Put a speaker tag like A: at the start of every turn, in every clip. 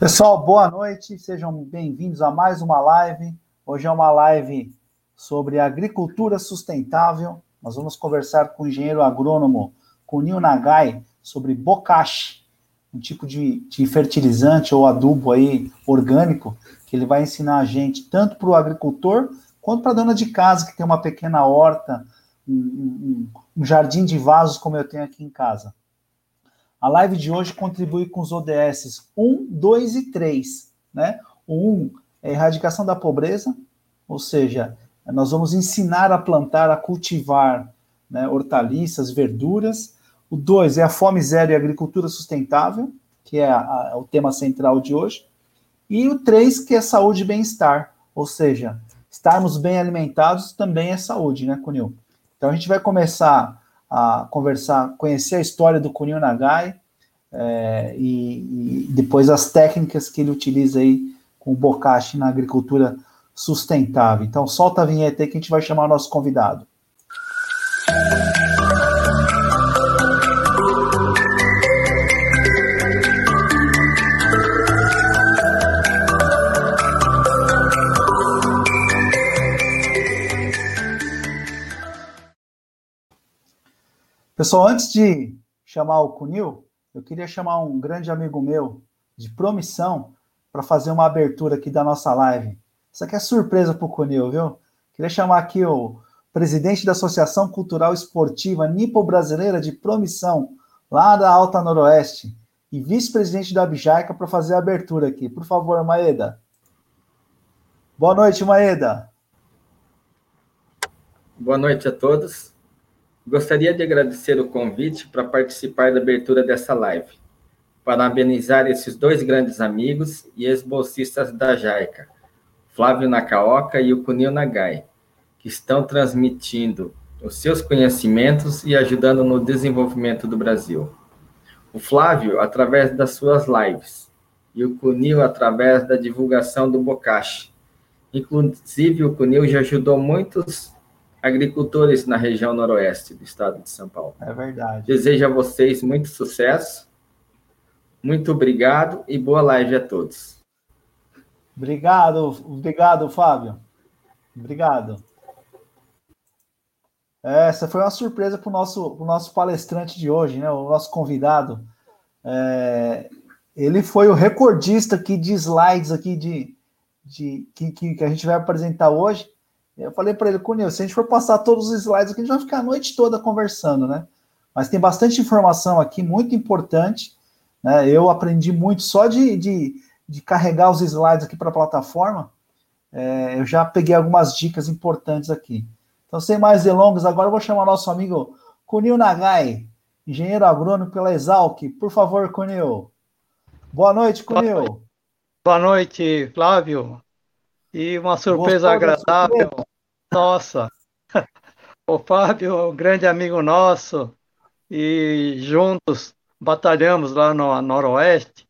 A: Pessoal, boa noite, sejam bem-vindos a mais uma live. Hoje é uma live sobre agricultura sustentável. Nós vamos conversar com o engenheiro agrônomo Kunio Nagai sobre bokashi, um tipo de, de fertilizante ou adubo aí orgânico que ele vai ensinar a gente tanto para o agricultor quanto para a dona de casa que tem uma pequena horta, um, um, um jardim de vasos como eu tenho aqui em casa. A live de hoje contribui com os ODS 1, 2 e 3. Né? O 1 é erradicação da pobreza, ou seja, nós vamos ensinar a plantar, a cultivar né, hortaliças, verduras. O 2 é a fome zero e a agricultura sustentável, que é a, a, o tema central de hoje. E o 3, que é saúde e bem-estar, ou seja, estarmos bem alimentados também é saúde, né, Cunil? Então a gente vai começar a conversar, conhecer a história do Kunio Nagai é, e, e, depois as técnicas que ele utiliza aí com o bokashi na agricultura sustentável. Então solta a vinheta aí que a gente vai chamar o nosso convidado. Pessoal, antes de chamar o Cunil, eu queria chamar um grande amigo meu de promissão para fazer uma abertura aqui da nossa live. Isso aqui é surpresa para o Cunil, viu? Queria chamar aqui o presidente da Associação Cultural Esportiva Nipo-Brasileira de Promissão, lá da Alta Noroeste, e vice-presidente da Abjaica para fazer a abertura aqui. Por favor, Maeda. Boa noite, Maeda.
B: Boa noite a todos. Gostaria de agradecer o convite para participar da abertura dessa live. Parabenizar esses dois grandes amigos e ex-bolsistas da JAICA, Flávio Nakaoka e o Kunio Nagai, que estão transmitindo os seus conhecimentos e ajudando no desenvolvimento do Brasil. O Flávio, através das suas lives, e o Cunil, através da divulgação do Bocashi. Inclusive, o Cunil já ajudou muitos agricultores na região noroeste do estado de São Paulo.
A: É verdade.
B: Desejo a vocês muito sucesso, muito obrigado e boa live a todos.
A: Obrigado, obrigado, Fábio. Obrigado. Essa foi uma surpresa para o nosso, nosso palestrante de hoje, né? O nosso convidado. É, ele foi o recordista aqui de slides aqui de, de que, que a gente vai apresentar hoje. Eu falei para ele, Cunil, se a gente for passar todos os slides aqui, a gente vai ficar a noite toda conversando, né? Mas tem bastante informação aqui, muito importante. Né? Eu aprendi muito só de, de, de carregar os slides aqui para a plataforma. É, eu já peguei algumas dicas importantes aqui. Então, sem mais delongas, agora eu vou chamar nosso amigo Cunil Nagai, engenheiro agrônomo pela Exalc. Por favor, Cunil. Boa noite, Cunil.
C: Boa noite, Flávio. E uma surpresa Gostou agradável. Surpresa? Nossa, o Fábio é um grande amigo nosso e juntos batalhamos lá no Noroeste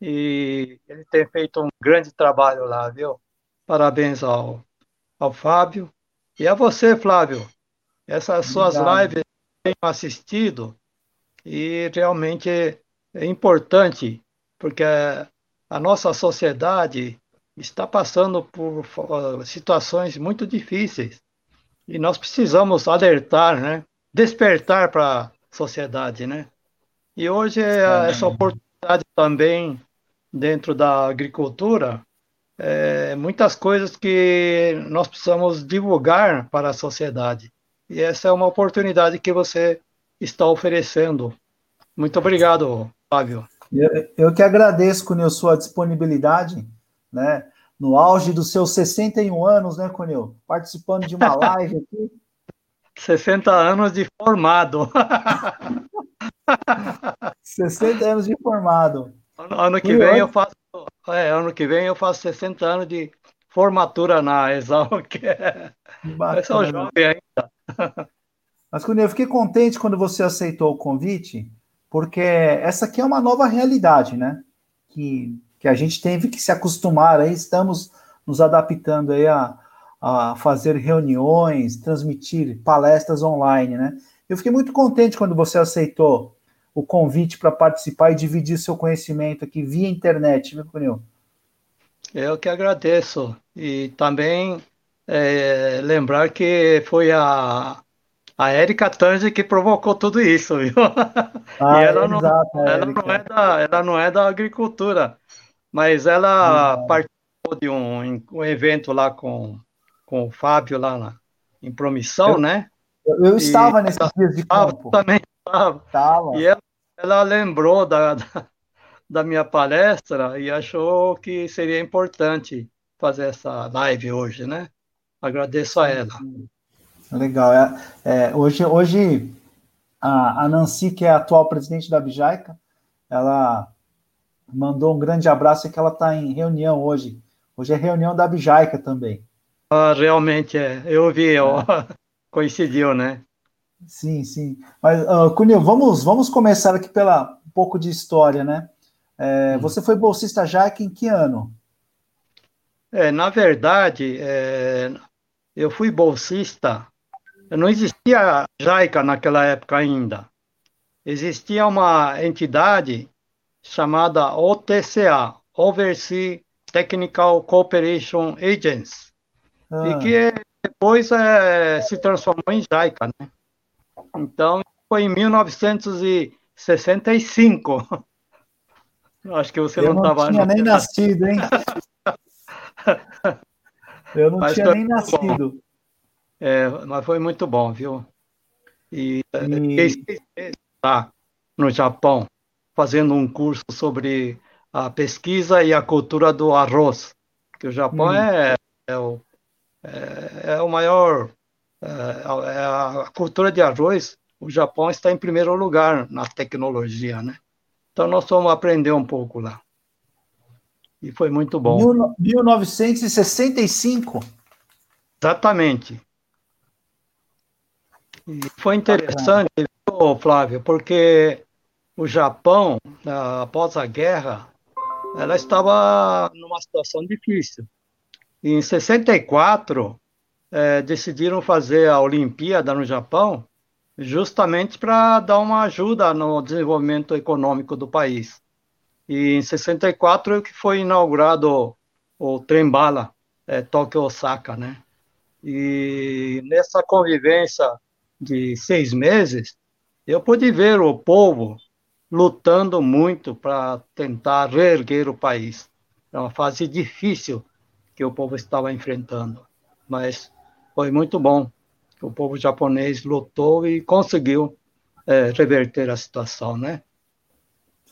C: e ele tem feito um grande trabalho lá, viu? Parabéns ao, ao Fábio e a você, Flávio. Essas suas lives tenho assistido e realmente é importante porque a nossa sociedade está passando por situações muito difíceis e nós precisamos alertar, né? Despertar para a sociedade, né? E hoje é essa oportunidade também dentro da agricultura, é, muitas coisas que nós precisamos divulgar para a sociedade. E essa é uma oportunidade que você está oferecendo. Muito obrigado, Fábio.
A: Eu, eu que agradeço, Cunil, sua disponibilidade né? No auge dos seus 61 anos, né, Conil? Participando de uma live aqui.
C: 60 anos de formado.
A: 60 anos de formado.
C: Ano, que vem eu faço, é, ano que vem eu faço 60 anos de formatura na Exalc. Eu sou jovem ainda.
A: Mas, Cunha, eu fiquei contente quando você aceitou o convite, porque essa aqui é uma nova realidade, né? Que que a gente teve que se acostumar aí, estamos nos adaptando aí a, a fazer reuniões, transmitir palestras online, né? Eu fiquei muito contente quando você aceitou o convite para participar e dividir seu conhecimento aqui via internet, viu, Cunil?
C: Eu que agradeço. E também é, lembrar que foi a, a Érica Tange que provocou tudo isso, viu? Ah, e ela, é, não, exato, ela, não é da, ela não é da agricultura, mas ela ah. participou de um, um, evento lá com, com o Fábio lá na, em Promissão,
A: eu,
C: né?
A: Eu, eu estava nesses dias de campo.
C: Também estava. E ela, ela lembrou da, da, da minha palestra e achou que seria importante fazer essa live hoje, né? Agradeço a ela.
A: Legal. É, é, hoje, hoje a, a, Nancy, que é a atual presidente da Bijaica, ela mandou um grande abraço e que ela está em reunião hoje. Hoje é reunião da Bijaica também.
C: Ah, realmente é. Eu vi, é. coincidiu, né?
A: Sim, sim. Mas, uh, Cunil, vamos, vamos começar aqui pela um pouco de história, né? É, hum. Você foi bolsista JAICA em que ano?
C: É, na verdade, é, eu fui bolsista, não existia JAICA naquela época ainda. Existia uma entidade chamada OTCA, Overseas Technical Cooperation Agency, ah. e que depois é, se transformou em JAICA, né? Então, foi em 1965. Acho que você
A: eu
C: não estava...
A: Eu não tinha nem nascido, hein? Eu não mas tinha nem nascido.
C: É, mas foi muito bom, viu? E, e... fiquei lá no Japão, fazendo um curso sobre a pesquisa e a cultura do arroz, que o Japão hum. é, é, o, é, é, o maior, é, é, a cultura de arroz, o Japão está em primeiro lugar na tecnologia, né? Então nós vamos aprender um pouco lá. E foi muito bom.
A: 1965?
C: Exatamente. E foi interessante, viu, Flávio, porque o Japão, após a guerra, ela estava numa situação difícil. Em 64, é, decidiram fazer a Olimpíada no Japão, justamente para dar uma ajuda no desenvolvimento econômico do país. E em 64 que foi inaugurado o trem-bala é, Tóquio-Osaka, né? E nessa convivência de seis meses, eu pude ver o povo lutando muito para tentar reerguer o país. É uma fase difícil que o povo estava enfrentando, mas foi muito bom. O povo japonês lutou e conseguiu é, reverter a situação, né?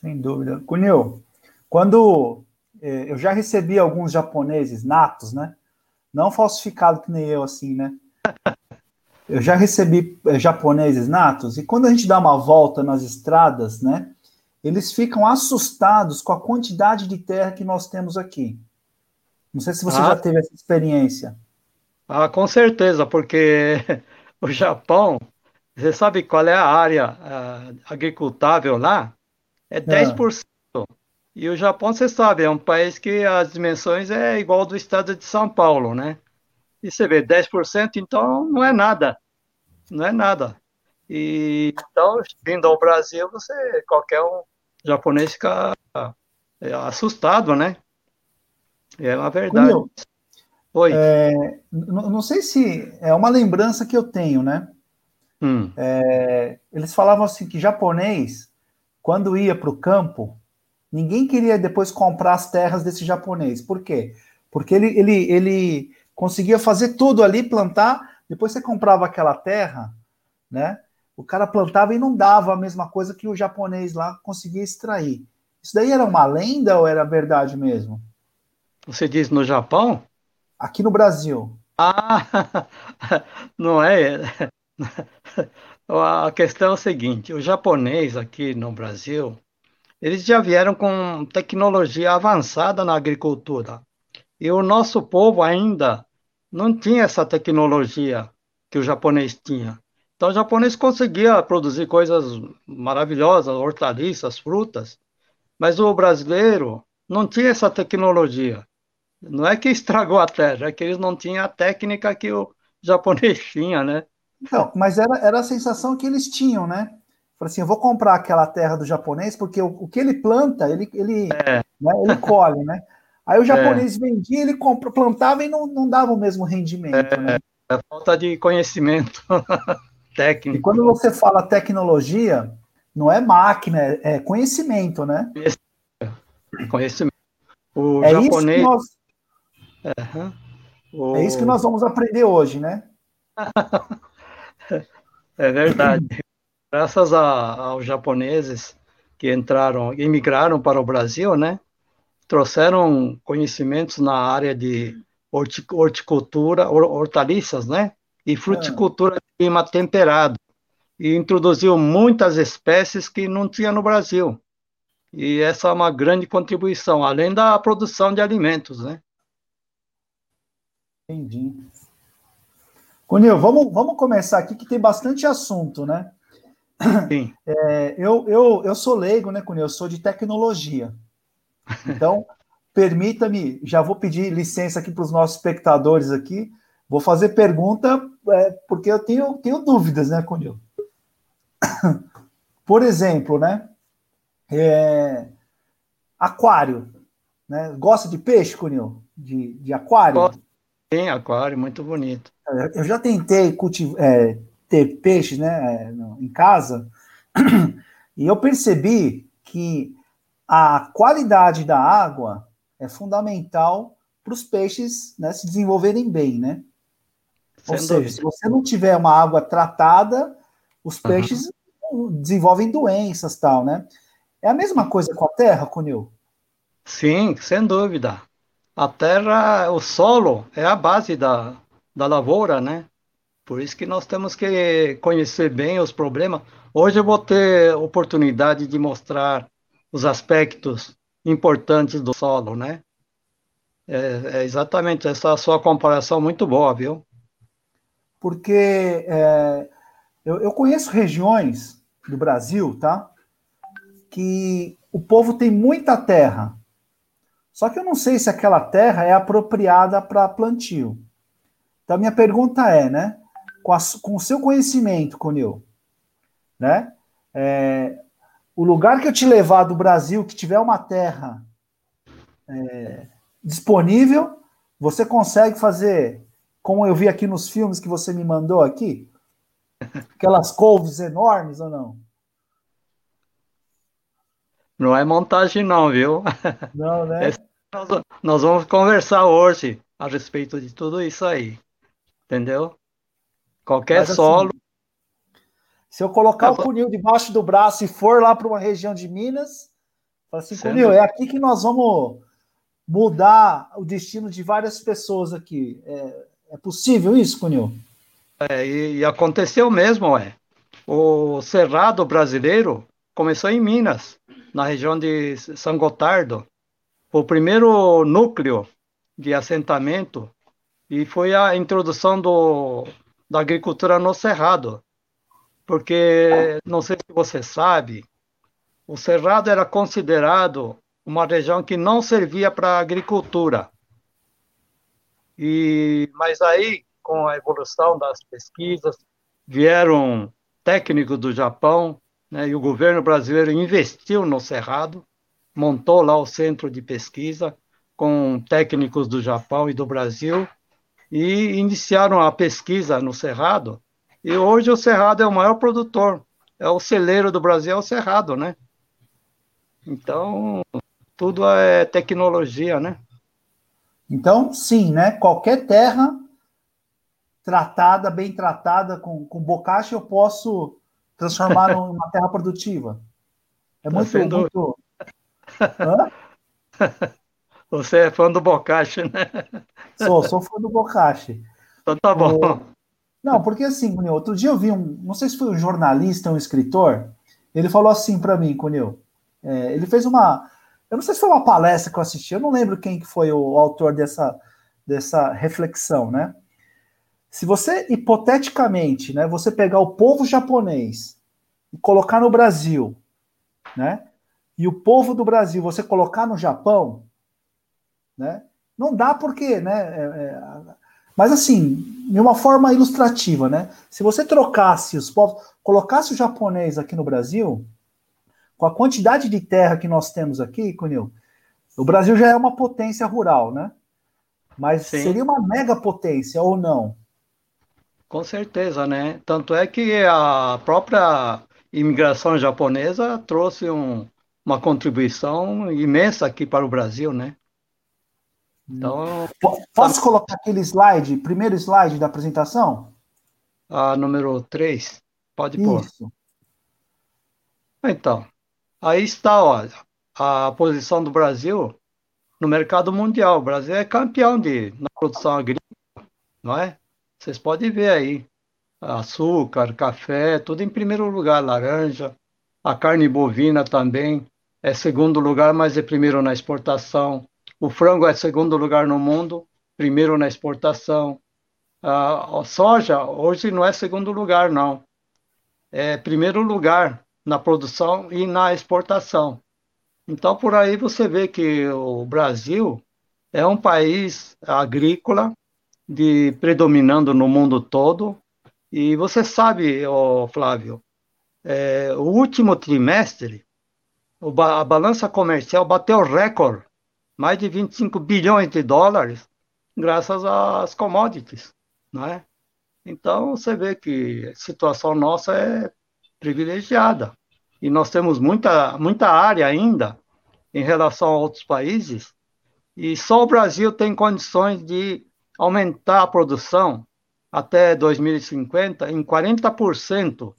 A: Sem dúvida. Cunil, quando eh, eu já recebi alguns japoneses natos, né? Não falsificado que nem eu, assim, né? Eu já recebi eh, japoneses natos, e quando a gente dá uma volta nas estradas, né? Eles ficam assustados com a quantidade de terra que nós temos aqui. Não sei se você ah, já teve essa experiência.
C: Ah, com certeza, porque o Japão, você sabe qual é a área uh, agricultável lá? é 10%. É. E o Japão, você sabe, é um país que as dimensões é igual do estado de São Paulo, né? E você vê 10%, então não é nada. Não é nada. E então, vindo ao Brasil, você, qualquer um japonês fica é, assustado, né? É uma verdade.
A: Oi. É, não sei se é uma lembrança que eu tenho, né? Hum. É, eles falavam assim que japonês quando ia para o campo, ninguém queria depois comprar as terras desse japonês. Por quê? Porque ele, ele, ele conseguia fazer tudo ali, plantar, depois você comprava aquela terra, né? O cara plantava e não dava a mesma coisa que o japonês lá conseguia extrair. Isso daí era uma lenda ou era verdade mesmo?
C: Você diz no Japão?
A: Aqui no Brasil.
C: Ah, não é. A questão é o seguinte: o japonês aqui no Brasil, eles já vieram com tecnologia avançada na agricultura. E o nosso povo ainda não tinha essa tecnologia que o japonês tinha. Então, o japonês conseguia produzir coisas maravilhosas, hortaliças, frutas, mas o brasileiro não tinha essa tecnologia. Não é que estragou a terra, é que eles não tinham a técnica que o japonês tinha, né?
A: Não, mas era, era a sensação que eles tinham, né? Falei assim, eu vou comprar aquela terra do japonês, porque o, o que ele planta, ele, ele, é. né, ele colhe, né? Aí o é. japonês é. vendia, ele compra, plantava e não, não dava o mesmo rendimento, é, né?
C: É falta de conhecimento técnico.
A: E quando você fala tecnologia, não é máquina, é conhecimento, né?
C: Conhecimento.
A: O é japonês... Isso nós... Uhum. O... É isso que nós vamos aprender hoje, né?
C: é verdade. Graças a, aos japoneses que entraram, imigraram para o Brasil, né? Trouxeram conhecimentos na área de horticultura, hortaliças, né? E fruticultura de clima temperado. E introduziu muitas espécies que não tinha no Brasil. E essa é uma grande contribuição, além da produção de alimentos, né?
A: Entendi. Cunil, vamos, vamos começar aqui que tem bastante assunto, né? Sim. É, eu, eu, eu sou leigo, né, Cunil? Eu sou de tecnologia. Então, permita-me, já vou pedir licença aqui para os nossos espectadores aqui. Vou fazer pergunta, é, porque eu tenho, tenho dúvidas, né, Cunil? Por exemplo, né? É, aquário. Né? Gosta de peixe, Cunil? De, de aquário?
C: Tem aquário, muito bonito.
A: Eu já tentei cultivar, é, ter peixe né, em casa, e eu percebi que a qualidade da água é fundamental para os peixes né, se desenvolverem bem, né? Ou seja, dúvida. se você não tiver uma água tratada, os peixes uhum. desenvolvem doenças tal, né? É a mesma coisa com a terra, Cunil?
C: Sim, sem dúvida. A terra, o solo é a base da, da lavoura, né? Por isso que nós temos que conhecer bem os problemas. Hoje eu vou ter oportunidade de mostrar os aspectos importantes do solo, né? É, é exatamente essa sua comparação muito boa, viu?
A: Porque é, eu, eu conheço regiões do Brasil, tá? Que o povo tem muita terra. Só que eu não sei se aquela terra é apropriada para plantio. Então, minha pergunta é, né? Com, a, com o seu conhecimento, Conil, né? É, o lugar que eu te levar do Brasil, que tiver uma terra é, disponível, você consegue fazer, como eu vi aqui nos filmes que você me mandou aqui, aquelas couves enormes ou não?
C: Não é montagem não, viu?
A: Não, né?
C: nós, nós vamos conversar hoje a respeito de tudo isso aí entendeu? Qualquer Mas, assim, solo.
A: se eu colocar o funil debaixo do braço e for lá para uma região de Minas, fala assim, funil, é aqui que nós vamos mudar o destino de várias pessoas aqui. É, é possível isso, Cunil?
C: É, e, e, aconteceu mesmo, é. O Cerrado brasileiro começou em Minas, na região de São Gotardo. O primeiro núcleo de assentamento e foi a introdução do, da agricultura no Cerrado. Porque, não sei se você sabe, o Cerrado era considerado uma região que não servia para agricultura. E, mas aí, com a evolução das pesquisas, vieram técnicos do Japão, né, e o governo brasileiro investiu no Cerrado, montou lá o centro de pesquisa com técnicos do Japão e do Brasil, e iniciaram a pesquisa no Cerrado. E hoje o Cerrado é o maior produtor, é o celeiro do Brasil, é o Cerrado, né? Então, tudo é tecnologia, né?
A: Então, sim, né? Qualquer terra tratada, bem tratada, com, com bocacha, eu posso transformar numa terra produtiva. É tá muito, muito...
C: Hã? Você é fã do Bocashi, né?
A: Sou, sou fã do Bocashi.
C: Então tá bom.
A: Não, porque assim, Cunil, outro dia eu vi um, não sei se foi um jornalista ou um escritor, ele falou assim para mim, Cunil, é, ele fez uma, eu não sei se foi uma palestra que eu assisti, eu não lembro quem que foi o autor dessa, dessa reflexão, né? Se você, hipoteticamente, né, você pegar o povo japonês e colocar no Brasil, né, e o povo do Brasil você colocar no Japão, né? Não dá porque né, é, é, Mas assim, de uma forma ilustrativa, né? Se você trocasse os povos, colocasse o japonês aqui no Brasil, com a quantidade de terra que nós temos aqui, Cunil, o Brasil já é uma potência rural, né? Mas Sim. seria uma mega potência ou não?
C: Com certeza, né? Tanto é que a própria imigração japonesa trouxe um, uma contribuição imensa aqui para o Brasil, né?
A: Então, Posso colocar aquele slide, primeiro slide da apresentação?
C: A número 3. Pode pôr. Isso. Então, aí está, olha, a posição do Brasil no mercado mundial. O Brasil é campeão de, na produção agrícola, não é? Vocês podem ver aí. Açúcar, café, tudo em primeiro lugar, laranja. A carne bovina também é segundo lugar, mas é primeiro na exportação. O frango é segundo lugar no mundo, primeiro na exportação. A soja hoje não é segundo lugar, não. É primeiro lugar na produção e na exportação. Então, por aí você vê que o Brasil é um país agrícola, de predominando no mundo todo. E você sabe, Flávio, é, o último trimestre, a balança comercial bateu recorde, mais de 25 bilhões de dólares, graças às commodities, não é? Então, você vê que a situação nossa é privilegiada. E nós temos muita, muita área ainda em relação a outros países, e só o Brasil tem condições de aumentar a produção até 2050 em 40%,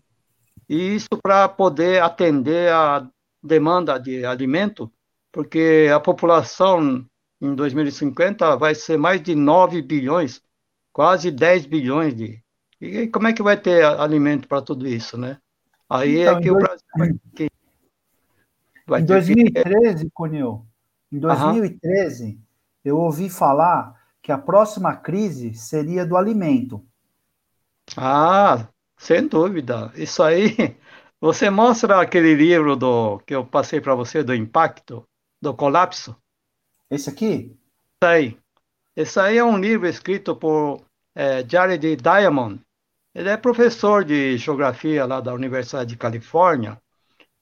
C: e isso para poder atender a demanda de alimento, porque a população em 2050 vai ser mais de 9 bilhões, quase 10 bilhões de. E como é que vai ter alimento para tudo isso, né? Aí é então, é que o Brasil vai,
A: que vai Em 2013, que... Cunil, em 2013, uhum. eu ouvi falar que a próxima crise seria do alimento.
C: Ah, sem dúvida. Isso aí, você mostra aquele livro do que eu passei para você do impacto, do colapso?
A: Esse aqui?
C: Isso aí. Esse aí é um livro escrito por é, Jared Diamond. Ele é professor de geografia lá da Universidade de Califórnia.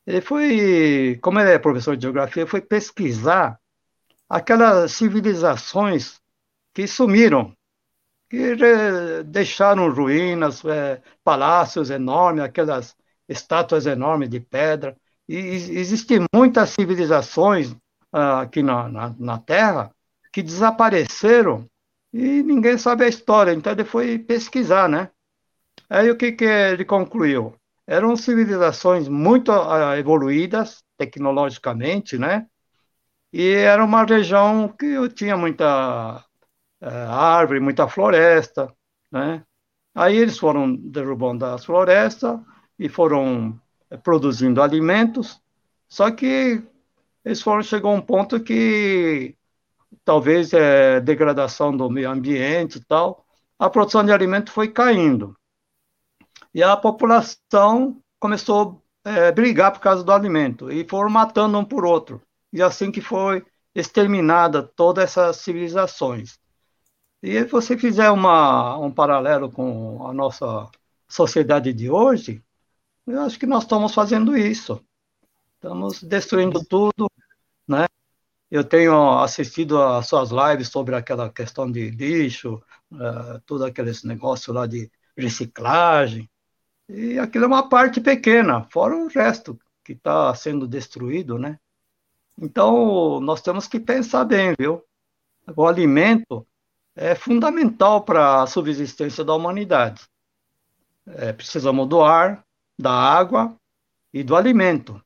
C: Ele foi, como ele é professor de geografia, foi pesquisar aquelas civilizações que sumiram, que deixaram ruínas, é, palácios enormes, aquelas estátuas enormes de pedra. E existem muitas civilizações ah, aqui na, na, na, Terra que desapareceram e ninguém sabe a história. Então ele foi pesquisar, né? Aí o que, que ele concluiu? Eram civilizações muito ah, evoluídas tecnologicamente, né? E era uma região que tinha muita é, árvore, muita floresta, né? Aí eles foram derrubando as florestas e foram é, produzindo alimentos, só que eles foram chegou a um ponto que talvez é degradação do meio ambiente e tal, a produção de alimento foi caindo. E a população começou a é, brigar por causa do alimento e foram matando um por outro. E assim que foi exterminada todas essas civilizações. E se você fizer uma, um paralelo com a nossa sociedade de hoje, eu acho que nós estamos fazendo isso. Estamos destruindo tudo, né? Eu tenho assistido às suas lives sobre aquela questão de lixo, uh, tudo aqueles negócios lá de reciclagem, e aquilo é uma parte pequena, fora o resto que está sendo destruído, né? Então, nós temos que pensar bem, viu? O alimento, é fundamental para a subsistência da humanidade. É, precisamos do ar, da água e do alimento.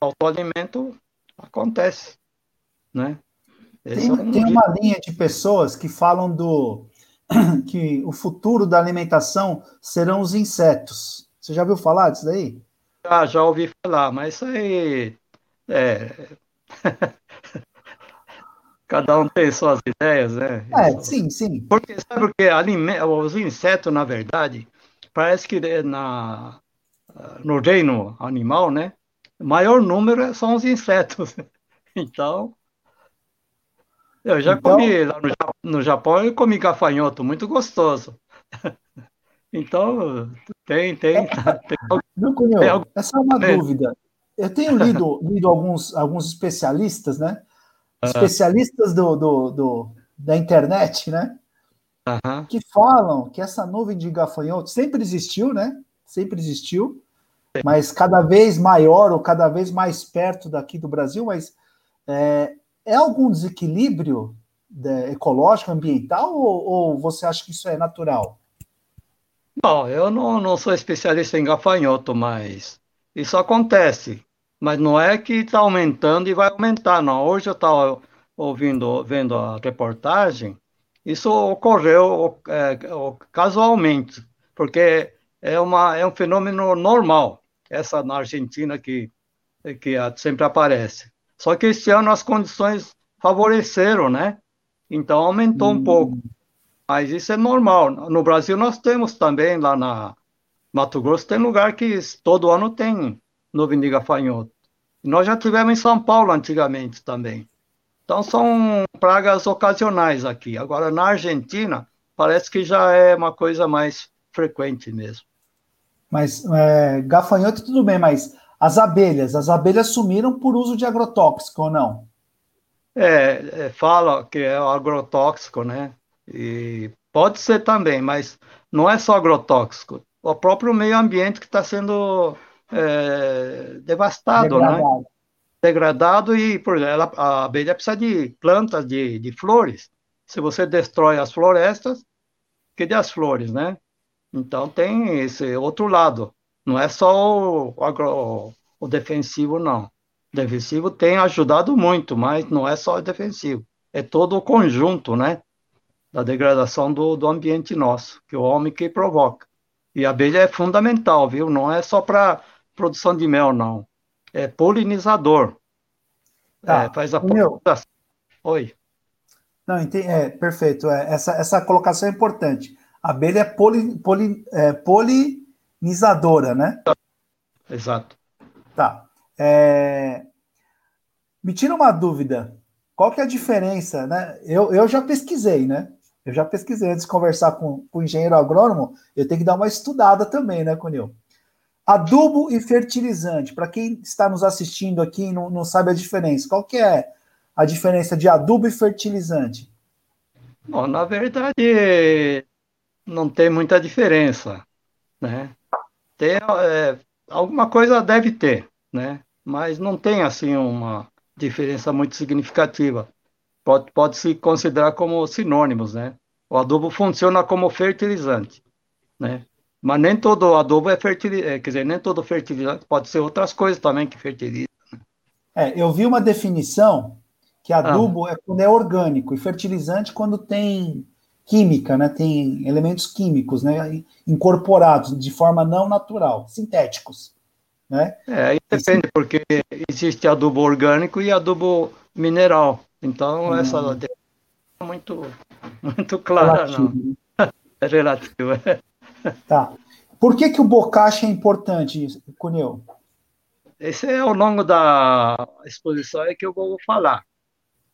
C: O alimento acontece, né?
A: tem, é um tem uma linha de pessoas que falam do que o futuro da alimentação serão os insetos. Você já ouviu falar disso daí?
C: Ah, já ouvi falar, mas isso aí é... Cada um tem suas ideias, né?
A: É, sim, sim.
C: Porque, sabe porque os insetos, na verdade, parece que é na, no reino animal, né? O maior número são os insetos. Então, Eu já então... comi lá no, no Japão, eu comi gafanhoto, muito gostoso. Então, tem, tem. É, tem,
A: Cunhão, tem algum... Essa é uma é. dúvida. Eu tenho lido, lido alguns, alguns especialistas, né? Especialistas do, do, do da internet, né? Que falam que essa nuvem de gafanhotos sempre existiu, né? Sempre existiu, mas cada vez maior ou cada vez mais perto daqui do Brasil, mas é, é algum desequilíbrio de, ecológico, ambiental, ou, ou, você acha que isso é natural?
C: Bom, eu não, não sou especialista em gafanhoto, mas isso acontece. Mas não é que está aumentando e vai aumentar, não. Hoje eu estava ouvindo, vendo a reportagem, isso ocorreu é, casualmente, porque é, uma, é um fenômeno normal, essa na Argentina que, que sempre aparece. Só que este ano as condições favoreceram, né? Então aumentou hum. um pouco. Mas isso é normal. No Brasil nós temos também, lá na Mato Grosso, tem lugar que todo ano tem nuvem de gafanhoto. Nós já tivemos em São Paulo antigamente também. Então são pragas ocasionais aqui. Agora na Argentina parece que já é uma coisa mais frequente mesmo.
A: Mas é, gafanhoto tudo bem, mas as abelhas, as abelhas sumiram por uso de agrotóxico ou não?
C: É, é fala que é agrotóxico, né? E pode ser também, mas não é só agrotóxico. O próprio meio ambiente que está sendo é, devastado, né? Degradado. né? Degradado e, por exemplo, a abelha precisa de plantas, de, de flores. Se você destrói as florestas, que as flores, né? Então tem esse outro lado. Não é só o, agro, o defensivo, não. O defensivo tem ajudado muito, mas não é só o defensivo. É todo o conjunto, né? Da degradação do, do ambiente nosso, que o homem que provoca. E a abelha é fundamental, viu? Não é só para produção de mel, não. É polinizador.
A: Tá. É, faz a Meu... Oi. Não, entendi. É, perfeito. É, essa, essa colocação é importante. A abelha é, poli, poli, é polinizadora, né?
C: Exato.
A: Tá. É... Me tira uma dúvida. Qual que é a diferença, né? Eu, eu já pesquisei, né? Eu já pesquisei antes de conversar com, com o engenheiro agrônomo, eu tenho que dar uma estudada também, né, Cunil? Adubo e fertilizante. Para quem está nos assistindo aqui e não, não sabe a diferença, qual que é a diferença de adubo e fertilizante?
C: Bom, na verdade, não tem muita diferença, né? Tem, é, alguma coisa deve ter, né? Mas não tem, assim, uma diferença muito significativa. Pode, pode se considerar como sinônimos, né? O adubo funciona como fertilizante, né? Mas nem todo adubo é fertilizante, é, quer dizer, nem todo fertilizante, pode ser outras coisas também que fertilizam. Né?
A: É, eu vi uma definição que adubo ah. é quando é orgânico e fertilizante quando tem química, né? Tem elementos químicos, né? Incorporados de forma não natural, sintéticos, né?
C: É, aí depende, porque existe adubo orgânico e adubo mineral. Então, hum. essa é muito, muito clara, relativo. não. Né? É relativo, é.
A: Tá. Por que, que o bocache é importante, Cuneu?
C: Esse é ao longo da exposição é que eu vou falar.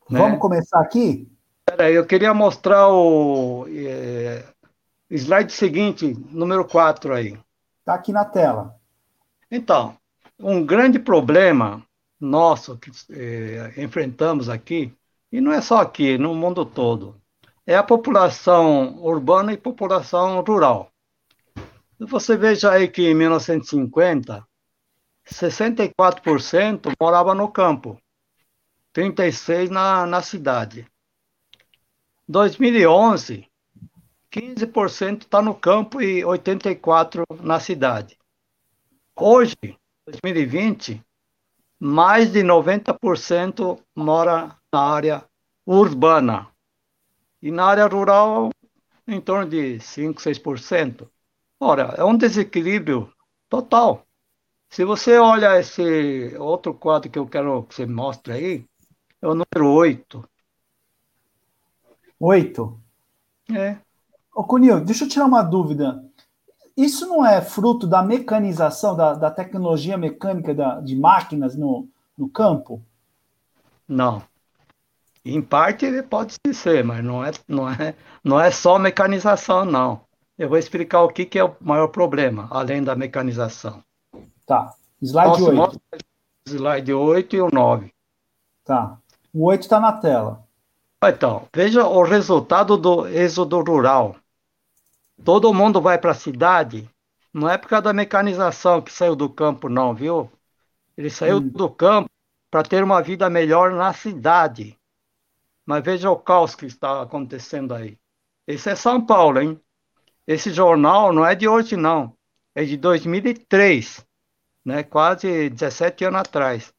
A: Né? Vamos começar aqui?
C: Peraí, eu queria mostrar o é, slide seguinte, número 4 aí.
A: Está aqui na tela.
C: Então, um grande problema nosso que é, enfrentamos aqui, e não é só aqui, no mundo todo, é a população urbana e população rural. Você veja aí que em 1950, 64% morava no campo, 36% na, na cidade. 2011, 15% está no campo e 84% na cidade. Hoje, 2020, mais de 90% mora na área urbana. E na área rural, em torno de 5, 6%. Ora, é um desequilíbrio total. Se você olha esse outro quadro que eu quero que você mostre aí, é o número 8.
A: 8?
C: É.
A: Ô, Cunil, deixa eu tirar uma dúvida. Isso não é fruto da mecanização, da, da tecnologia mecânica da, de máquinas no, no campo?
C: Não. Em parte pode ser, mas não é, não é, não é só mecanização, não. Eu vou explicar o que, que é o maior problema, além da mecanização.
A: Tá. Slide Posso 8.
C: Slide 8 e o 9.
A: Tá. O 8 está na tela.
C: Então, veja o resultado do êxodo rural. Todo mundo vai para a cidade, não é por causa da mecanização que saiu do campo, não, viu? Ele saiu hum. do campo para ter uma vida melhor na cidade. Mas veja o caos que está acontecendo aí. Esse é São Paulo, hein? Esse jornal não é de hoje, não. É de 2003, né? quase 17 anos atrás.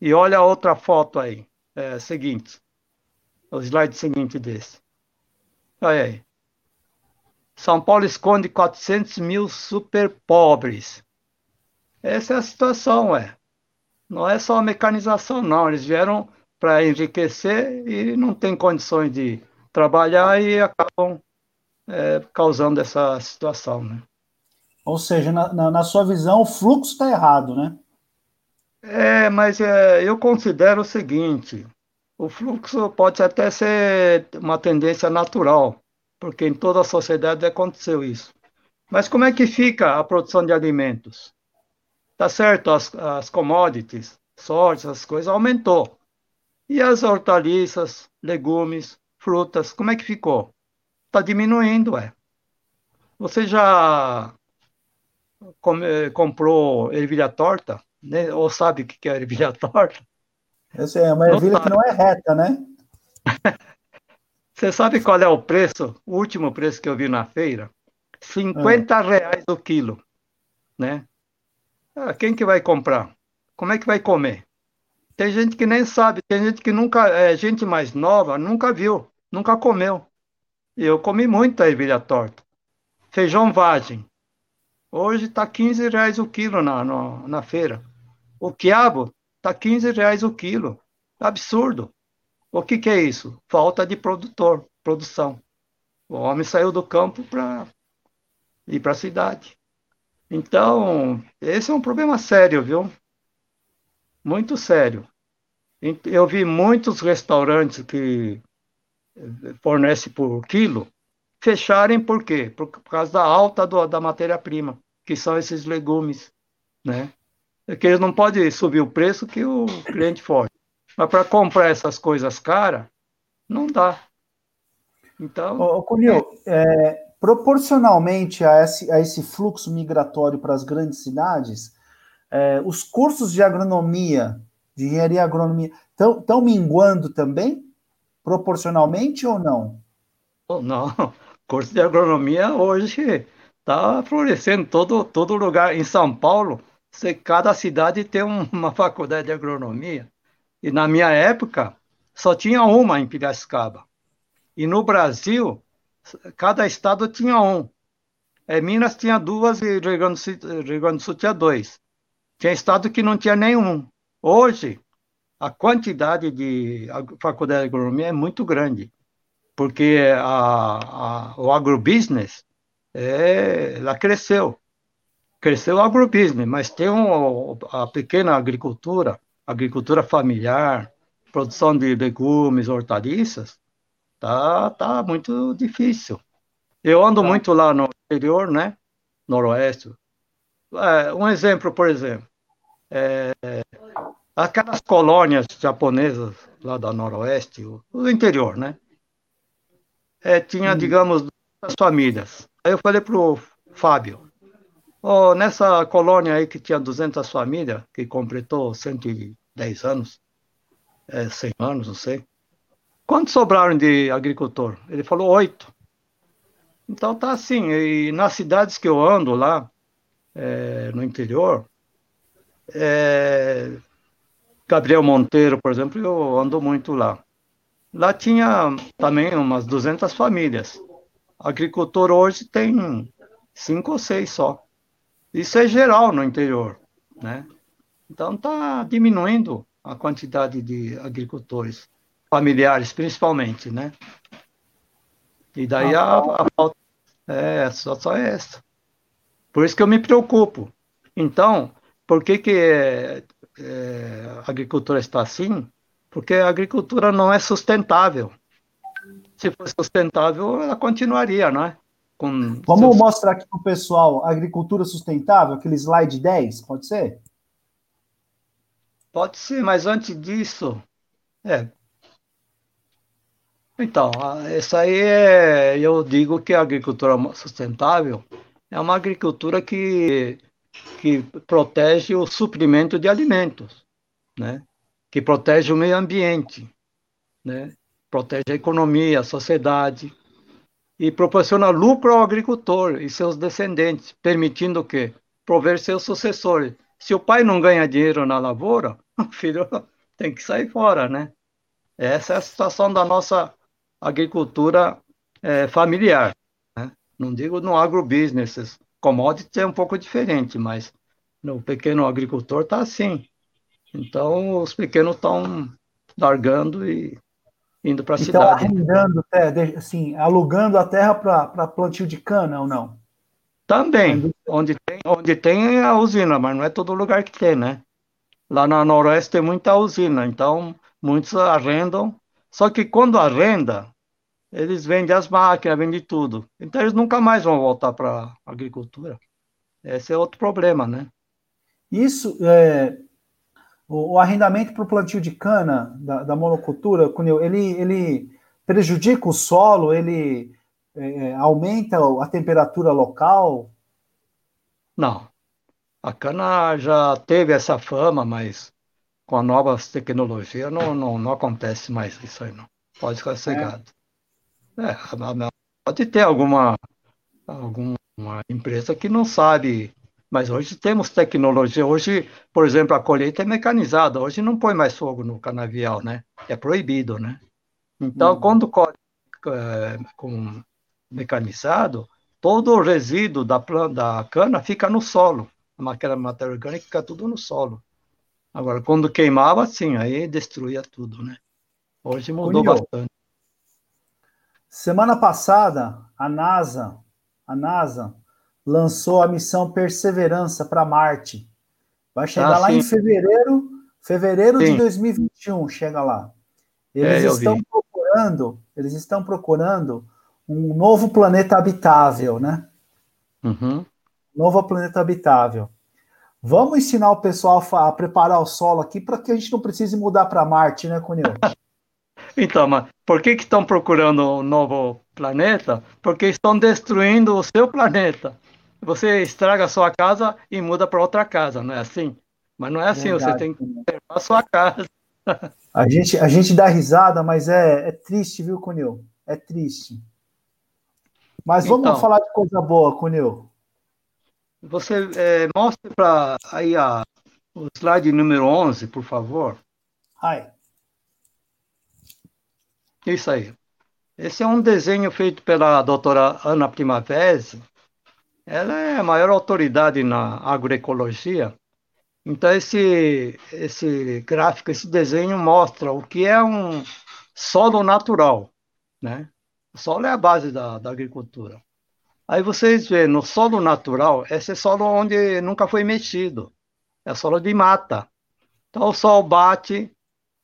C: E olha a outra foto aí, é, seguinte. O slide seguinte desse. Olha aí. São Paulo esconde 400 mil super pobres. Essa é a situação, é. Não é só a mecanização, não. Eles vieram para enriquecer e não têm condições de trabalhar e acabam é, causando essa situação, né?
A: Ou seja, na, na, na sua visão, o fluxo está errado, né?
C: É, mas é, eu considero o seguinte: o fluxo pode até ser uma tendência natural, porque em toda a sociedade aconteceu isso. Mas como é que fica a produção de alimentos? Tá certo, as, as commodities, sorte, essas coisas aumentou. E as hortaliças, legumes, frutas, como é que ficou? Está diminuindo, é. Você já come, comprou ervilha torta? Né? Ou sabe o que é ervilha torta?
A: Eu sei, é uma ervilha que não é reta, né?
C: Você sabe qual é o preço? O último preço que eu vi na feira? 50 ah. reais o quilo, né? Ah, quem que vai comprar? Como é que vai comer? Tem gente que nem sabe, tem gente que nunca, é gente mais nova, nunca viu, nunca comeu. E eu comi muita ervilha torta. Feijão vagem. Hoje está 15 reais o quilo na, na, na feira. O quiabo está 15 reais o quilo. Absurdo. O que, que é isso? Falta de produtor, produção. O homem saiu do campo para ir para a cidade. Então, esse é um problema sério, viu? Muito sério. Eu vi muitos restaurantes que eh, fornecem por quilo fecharem por quê? Por, causa da alta do, da matéria-prima, que são esses legumes, né? É que eles não podem subir o preço que o cliente foge. Mas para comprar essas coisas caras, não dá. Então.
A: Ô, Cunil, é, proporcionalmente a esse, a esse fluxo migratório para as grandes cidades, é, os cursos de agronomia, de engenharia e agronomia, estão minguando também? Proporcionalmente ou não?
C: Não, curso de agronomia hoje está florescendo todo todo lugar. Em São Paulo, cada cidade tem uma faculdade de agronomia. E na minha época, só tinha uma em Piracicaba. E no Brasil, cada estado tinha um. É, Minas tinha duas e Rio Grande, Rio Grande do Sul tinha dois. Tinha estado que não tinha nenhum. Hoje, a quantidade de faculdade de agronomia é muito grande, porque a, a, o agrobusiness é, ela cresceu. Cresceu o agrobusiness, mas tem um, a pequena agricultura, agricultura familiar, produção de legumes, hortaliças, tá, tá muito difícil. Eu ando tá. muito lá no interior, né? Noroeste. É, um exemplo, por exemplo, é, aquelas colônias japonesas lá da Noroeste, o, o interior, né? É, tinha, hum. digamos, duas famílias. Aí eu falei pro Fábio, oh, nessa colônia aí que tinha 200 famílias, que completou 110 anos, é, 100 anos, não sei, Quantos sobraram de agricultor? Ele falou oito. Então tá assim, e nas cidades que eu ando lá, é, no interior, é, Gabriel Monteiro, por exemplo, eu ando muito lá. Lá tinha também umas 200 famílias. Agricultor hoje tem cinco ou seis só. Isso é geral no interior, né? Então está diminuindo a quantidade de agricultores familiares, principalmente, né? E daí a, a falta é só, só é essa. Por isso que eu me preocupo. Então, por que, que é, é, a agricultura está assim? porque a agricultura não é sustentável. Se fosse sustentável, ela continuaria, não é?
A: Com Vamos seus... mostrar aqui para o pessoal agricultura sustentável, aquele slide 10, pode ser?
C: Pode ser, mas antes disso, é. Então, isso aí é, eu digo que a agricultura sustentável é uma agricultura que, que protege o suprimento de alimentos, né? que protege o meio ambiente, né? protege a economia, a sociedade, e proporciona lucro ao agricultor e seus descendentes, permitindo o quê? Prover seus sucessores. Se o pai não ganha dinheiro na lavoura, o filho tem que sair fora, né? Essa é a situação da nossa agricultura é, familiar. Né? Não digo no agrobusiness, commodity é um pouco diferente, mas no pequeno agricultor está assim. Então, os pequenos estão largando e indo para a então, cidade.
A: arrendando, assim, alugando a terra para plantio de cana ou não?
C: Também, onde tem, onde tem a usina, mas não é todo lugar que tem, né? Lá na Noroeste tem muita usina, então muitos arrendam. Só que quando arrenda, eles vendem as máquinas, vendem tudo. Então eles nunca mais vão voltar para a agricultura. Esse é outro problema, né?
A: Isso, é, o, o arrendamento para o plantio de cana da, da monocultura, ele, ele prejudica o solo, ele é, aumenta a temperatura local?
C: Não. A cana já teve essa fama, mas com as novas tecnologias não, não, não acontece mais isso aí, não. Pode ficar cegado. É. É, pode ter alguma, alguma empresa que não sabe mas hoje temos tecnologia. Hoje, por exemplo, a colheita é mecanizada. Hoje não põe mais fogo no canavial, né? É proibido, né? Então, uhum. quando colhe é, com mecanizado, todo o resíduo da, planta, da cana fica no solo. A matéria, matéria orgânica fica tudo no solo. Agora, quando queimava, sim, aí destruía tudo, né? Hoje mudou bastante.
A: Semana passada, a NASA, a NASA lançou a missão Perseverança para Marte. Vai chegar ah, lá sim. em fevereiro, fevereiro sim. de 2021, chega lá. Eles é, estão vi. procurando, eles estão procurando um novo planeta habitável, né?
C: Uhum.
A: Novo planeta habitável. Vamos ensinar o pessoal a, preparar o solo aqui para que a gente não precise mudar para Marte, né, Cunil?
C: então, mas por que, que estão procurando um novo planeta? Porque estão destruindo o seu planeta você estraga a sua casa e muda para outra casa, não é assim? Mas não é assim, Verdade. você tem que conservar a sua casa.
A: A gente, a gente dá risada, mas é, é triste, viu, Cunil? É triste. Mas vamos então, falar de coisa boa, Cunil.
C: Você é, mostre para aí a, o slide número 11, por favor.
A: Ai.
C: Isso aí. Esse é um desenho feito pela doutora Ana Primavesi, ela é a maior autoridade na agroecologia. Então, esse, esse gráfico, esse desenho mostra o que é um solo natural. Né? O solo é a base da, da agricultura. Aí vocês veem, no solo natural, esse é solo onde nunca foi mexido. É solo de mata. Então, o sol bate,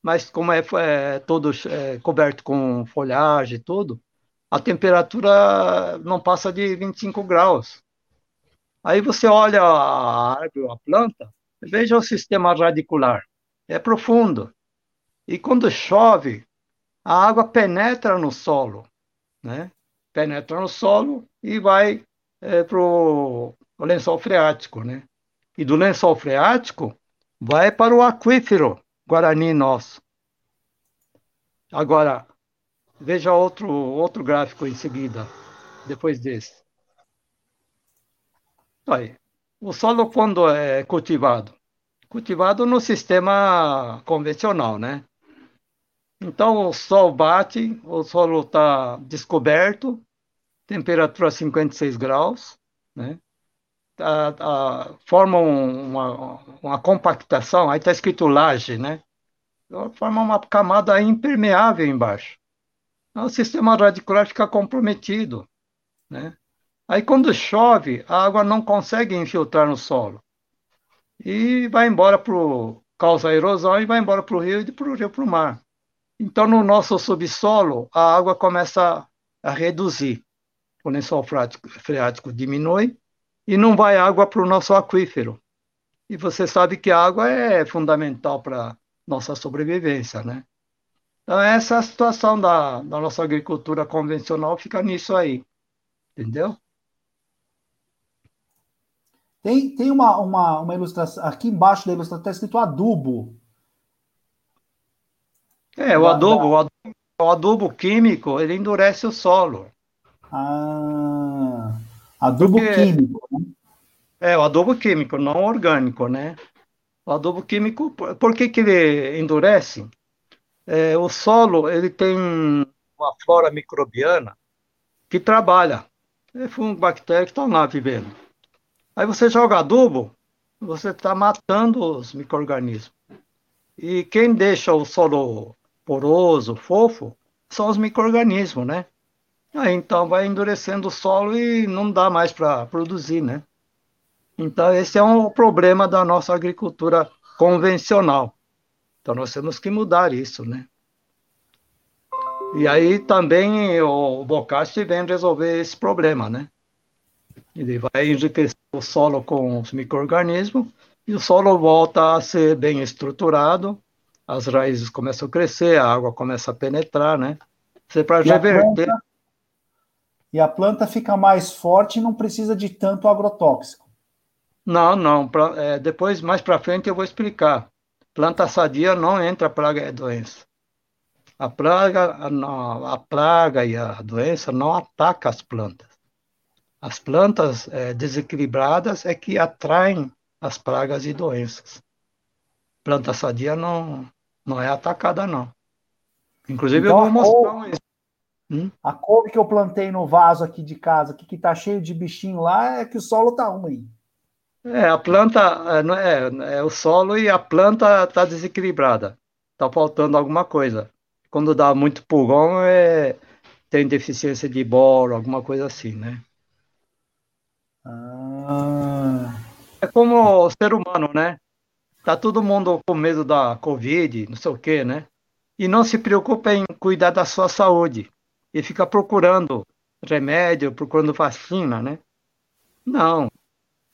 C: mas como é, é todo é, coberto com folhagem e tudo, a temperatura não passa de 25 graus. Aí você olha a árvore, a planta, veja o sistema radicular. É profundo. E quando chove, a água penetra no solo, né? Penetra no solo e vai é, para o lençol freático, né? E do lençol freático vai para o aquífero Guarani nosso. Agora, veja outro, outro gráfico em seguida, depois desse. O solo quando é cultivado? Cultivado no sistema convencional, né? Então o sol bate, o solo está descoberto, temperatura 56 graus, né? A, a, forma uma, uma compactação, aí está escrito laje, né? Forma uma camada impermeável embaixo. Então, o sistema radicular fica comprometido, né? Aí, quando chove, a água não consegue infiltrar no solo e vai embora para causa erosão e vai embora para o rio e para o rio para o mar. Então, no nosso subsolo, a água começa a reduzir. O lençol freático, freático diminui e não vai água para o nosso aquífero. E você sabe que a água é fundamental para nossa sobrevivência, né? Então, essa é a situação da, da nossa agricultura convencional, fica nisso aí. Entendeu?
A: Tem, tem uma, uma, uma ilustração, aqui embaixo da ilustração está escrito adubo.
C: É, o adubo, o adubo, o adubo químico, ele endurece o solo.
A: Ah, adubo Porque, químico, né?
C: É, o adubo químico, não orgânico, né? O adubo químico, por que, que ele endurece? É, o solo, ele tem uma flora microbiana que trabalha. É fungo, bactéria que estão lá vivendo. Aí você joga adubo, você está matando os micro-organismos. E quem deixa o solo poroso, fofo, são os micro-organismos, né? Aí então vai endurecendo o solo e não dá mais para produzir, né? Então esse é um problema da nossa agricultura convencional. Então nós temos que mudar isso, né? E aí também o Bocasti vem resolver esse problema, né? Ele vai enriquecer o solo com os micro-organismos e o solo volta a ser bem estruturado, as raízes começam a crescer, a água começa a penetrar, né? Você para reverter. Planta,
A: e a planta fica mais forte e não precisa de tanto agrotóxico.
C: Não, não. Pra, é, depois, mais para frente, eu vou explicar. Planta sadia não entra praga e doença. A praga, a, a praga e a doença não ataca as plantas. As plantas é, desequilibradas é que atraem as pragas e doenças. Planta sadia não, não é atacada, não. Inclusive, então, eu vou mostrar um
A: hum? A couve que eu plantei no vaso aqui de casa, que, que tá cheio de bichinho lá, é que o solo tá ruim.
C: É, a planta, é, é, é o solo e a planta tá desequilibrada. Tá faltando alguma coisa. Quando dá muito pulgão, é, tem deficiência de boro, alguma coisa assim, né?
A: Ah.
C: É como o ser humano, né? Tá todo mundo com medo da Covid, não sei o quê, né? E não se preocupa em cuidar da sua saúde. E fica procurando remédio, procurando vacina, né? Não.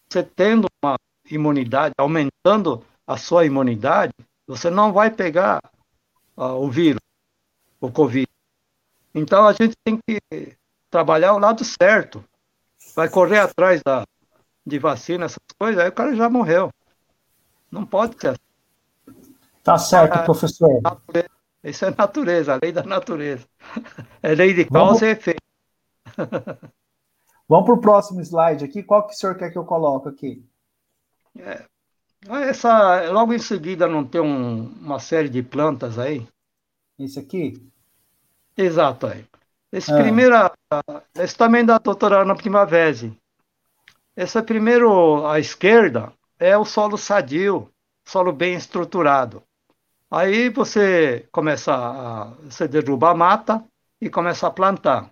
C: Você tendo uma imunidade, aumentando a sua imunidade, você não vai pegar uh, o vírus, o Covid. Então a gente tem que trabalhar o lado certo vai correr atrás da, de vacina, essas coisas, aí o cara já morreu. Não pode ser assim.
A: Tá certo, ah, professor.
C: Isso é natureza, a lei da natureza. É lei de causa Vamos... e efeito.
A: Vamos para o próximo slide aqui. Qual que o senhor quer que eu coloque aqui?
C: É, essa, logo em seguida não tem um, uma série de plantas aí?
A: Esse aqui?
C: Exato aí. Esse ah. primeiro, esse também da doutora Ana Primavera. Esse primeiro à esquerda é o solo sadio, solo bem estruturado. Aí você começa a você derruba a mata e começa a plantar.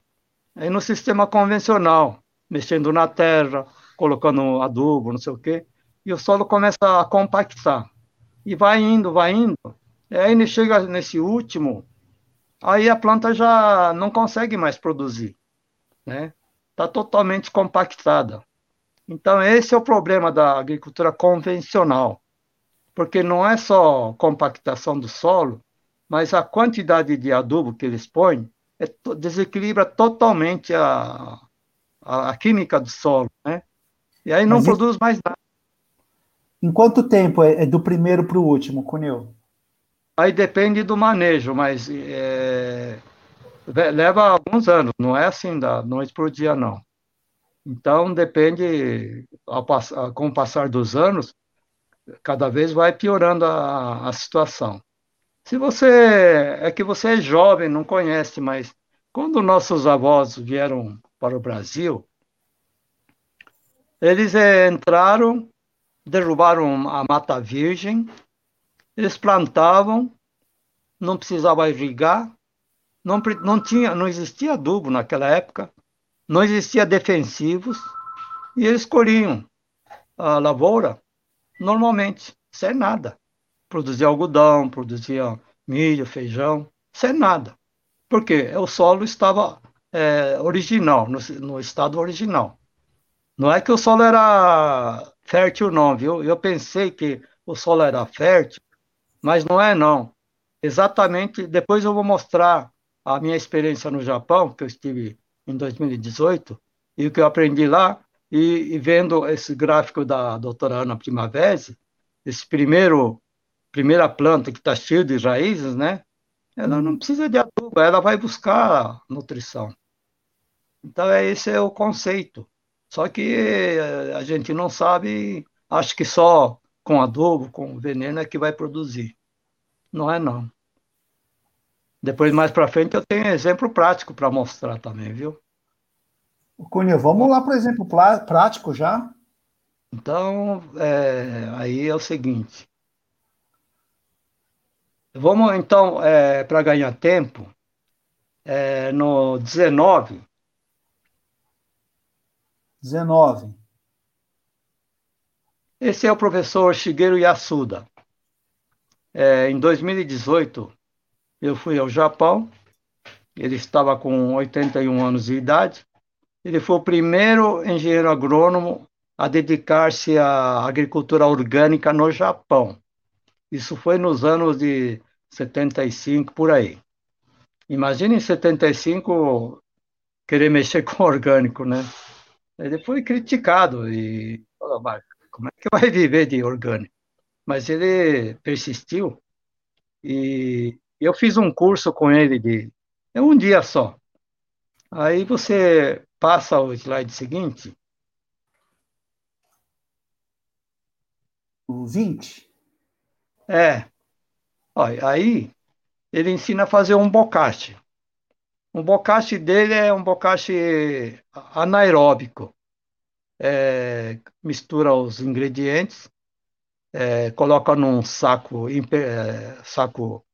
C: Aí no sistema convencional, mexendo na terra, colocando adubo, não sei o quê, e o solo começa a compactar. E vai indo, vai indo. Aí chega nesse último aí a planta já não consegue mais produzir, né? Está totalmente compactada. Então esse é o problema da agricultura convencional, porque não é só compactação do solo, mas a quantidade de adubo que eles põem é, desequilibra totalmente a, a, a, química do solo, né? E aí não mas produz mais nada.
A: Em quanto tempo é, é do primeiro para o último, Cuneu?
C: Aí depende do manejo, mas é, leva alguns anos, não é assim da noite para o dia, não. Então, depende, ao, com o passar dos anos, cada vez vai piorando a, a situação. Se você, é que você é jovem, não conhece, mas quando nossos avós vieram para o Brasil, eles entraram, derrubaram a Mata Virgem, eles plantavam, não precisava irrigar, não, não, tinha, não existia adubo naquela época, não existia defensivos, e eles colhiam a lavoura normalmente, sem nada. produzia algodão, produzia milho, feijão, sem nada. Por quê? O solo estava é, original, no, no, estado original. Não é que o solo era fértil, não, viu? Eu pensei que o solo era fértil, mas não é, não. Exatamente, depois eu vou mostrar a minha experiência no Japão, que eu estive em 2018, e o que eu aprendi lá, e, e vendo esse gráfico da doutora Ana Primavera, esse primeiro primeira planta que está cheio de raízes, né? Ela não precisa de adubo, ela vai buscar nutrição. Então, é, esse é o conceito. Só que eh, a gente não sabe, acho que só com adubo, com veneno é que vai produzir. Não é não. Depois, mais para frente, eu tenho exemplo prático para mostrar também, viu?
A: Cunha, vamos lá para exemplo prático já?
C: Então, é, aí é o seguinte. Vamos, então, é, para ganhar tempo, é, no 19.
A: 19.
C: Esse é o professor Shigeru Yasuda. É, em 2018, eu fui ao Japão. Ele estava com 81 anos de idade. Ele foi o primeiro engenheiro agrônomo a dedicar-se à agricultura orgânica no Japão. Isso foi nos anos de 75, por aí. Imagine em 75 querer mexer com orgânico, né? Ele foi criticado e como é que vai viver de orgânico? Mas ele persistiu e eu fiz um curso com ele de é um dia só. Aí você passa o slide seguinte.
A: O 20.
C: É. Olha, aí ele ensina a fazer um bocache. Um bocache dele é um bocache anaeróbico. É, mistura os ingredientes, é, coloca num saco, é, saco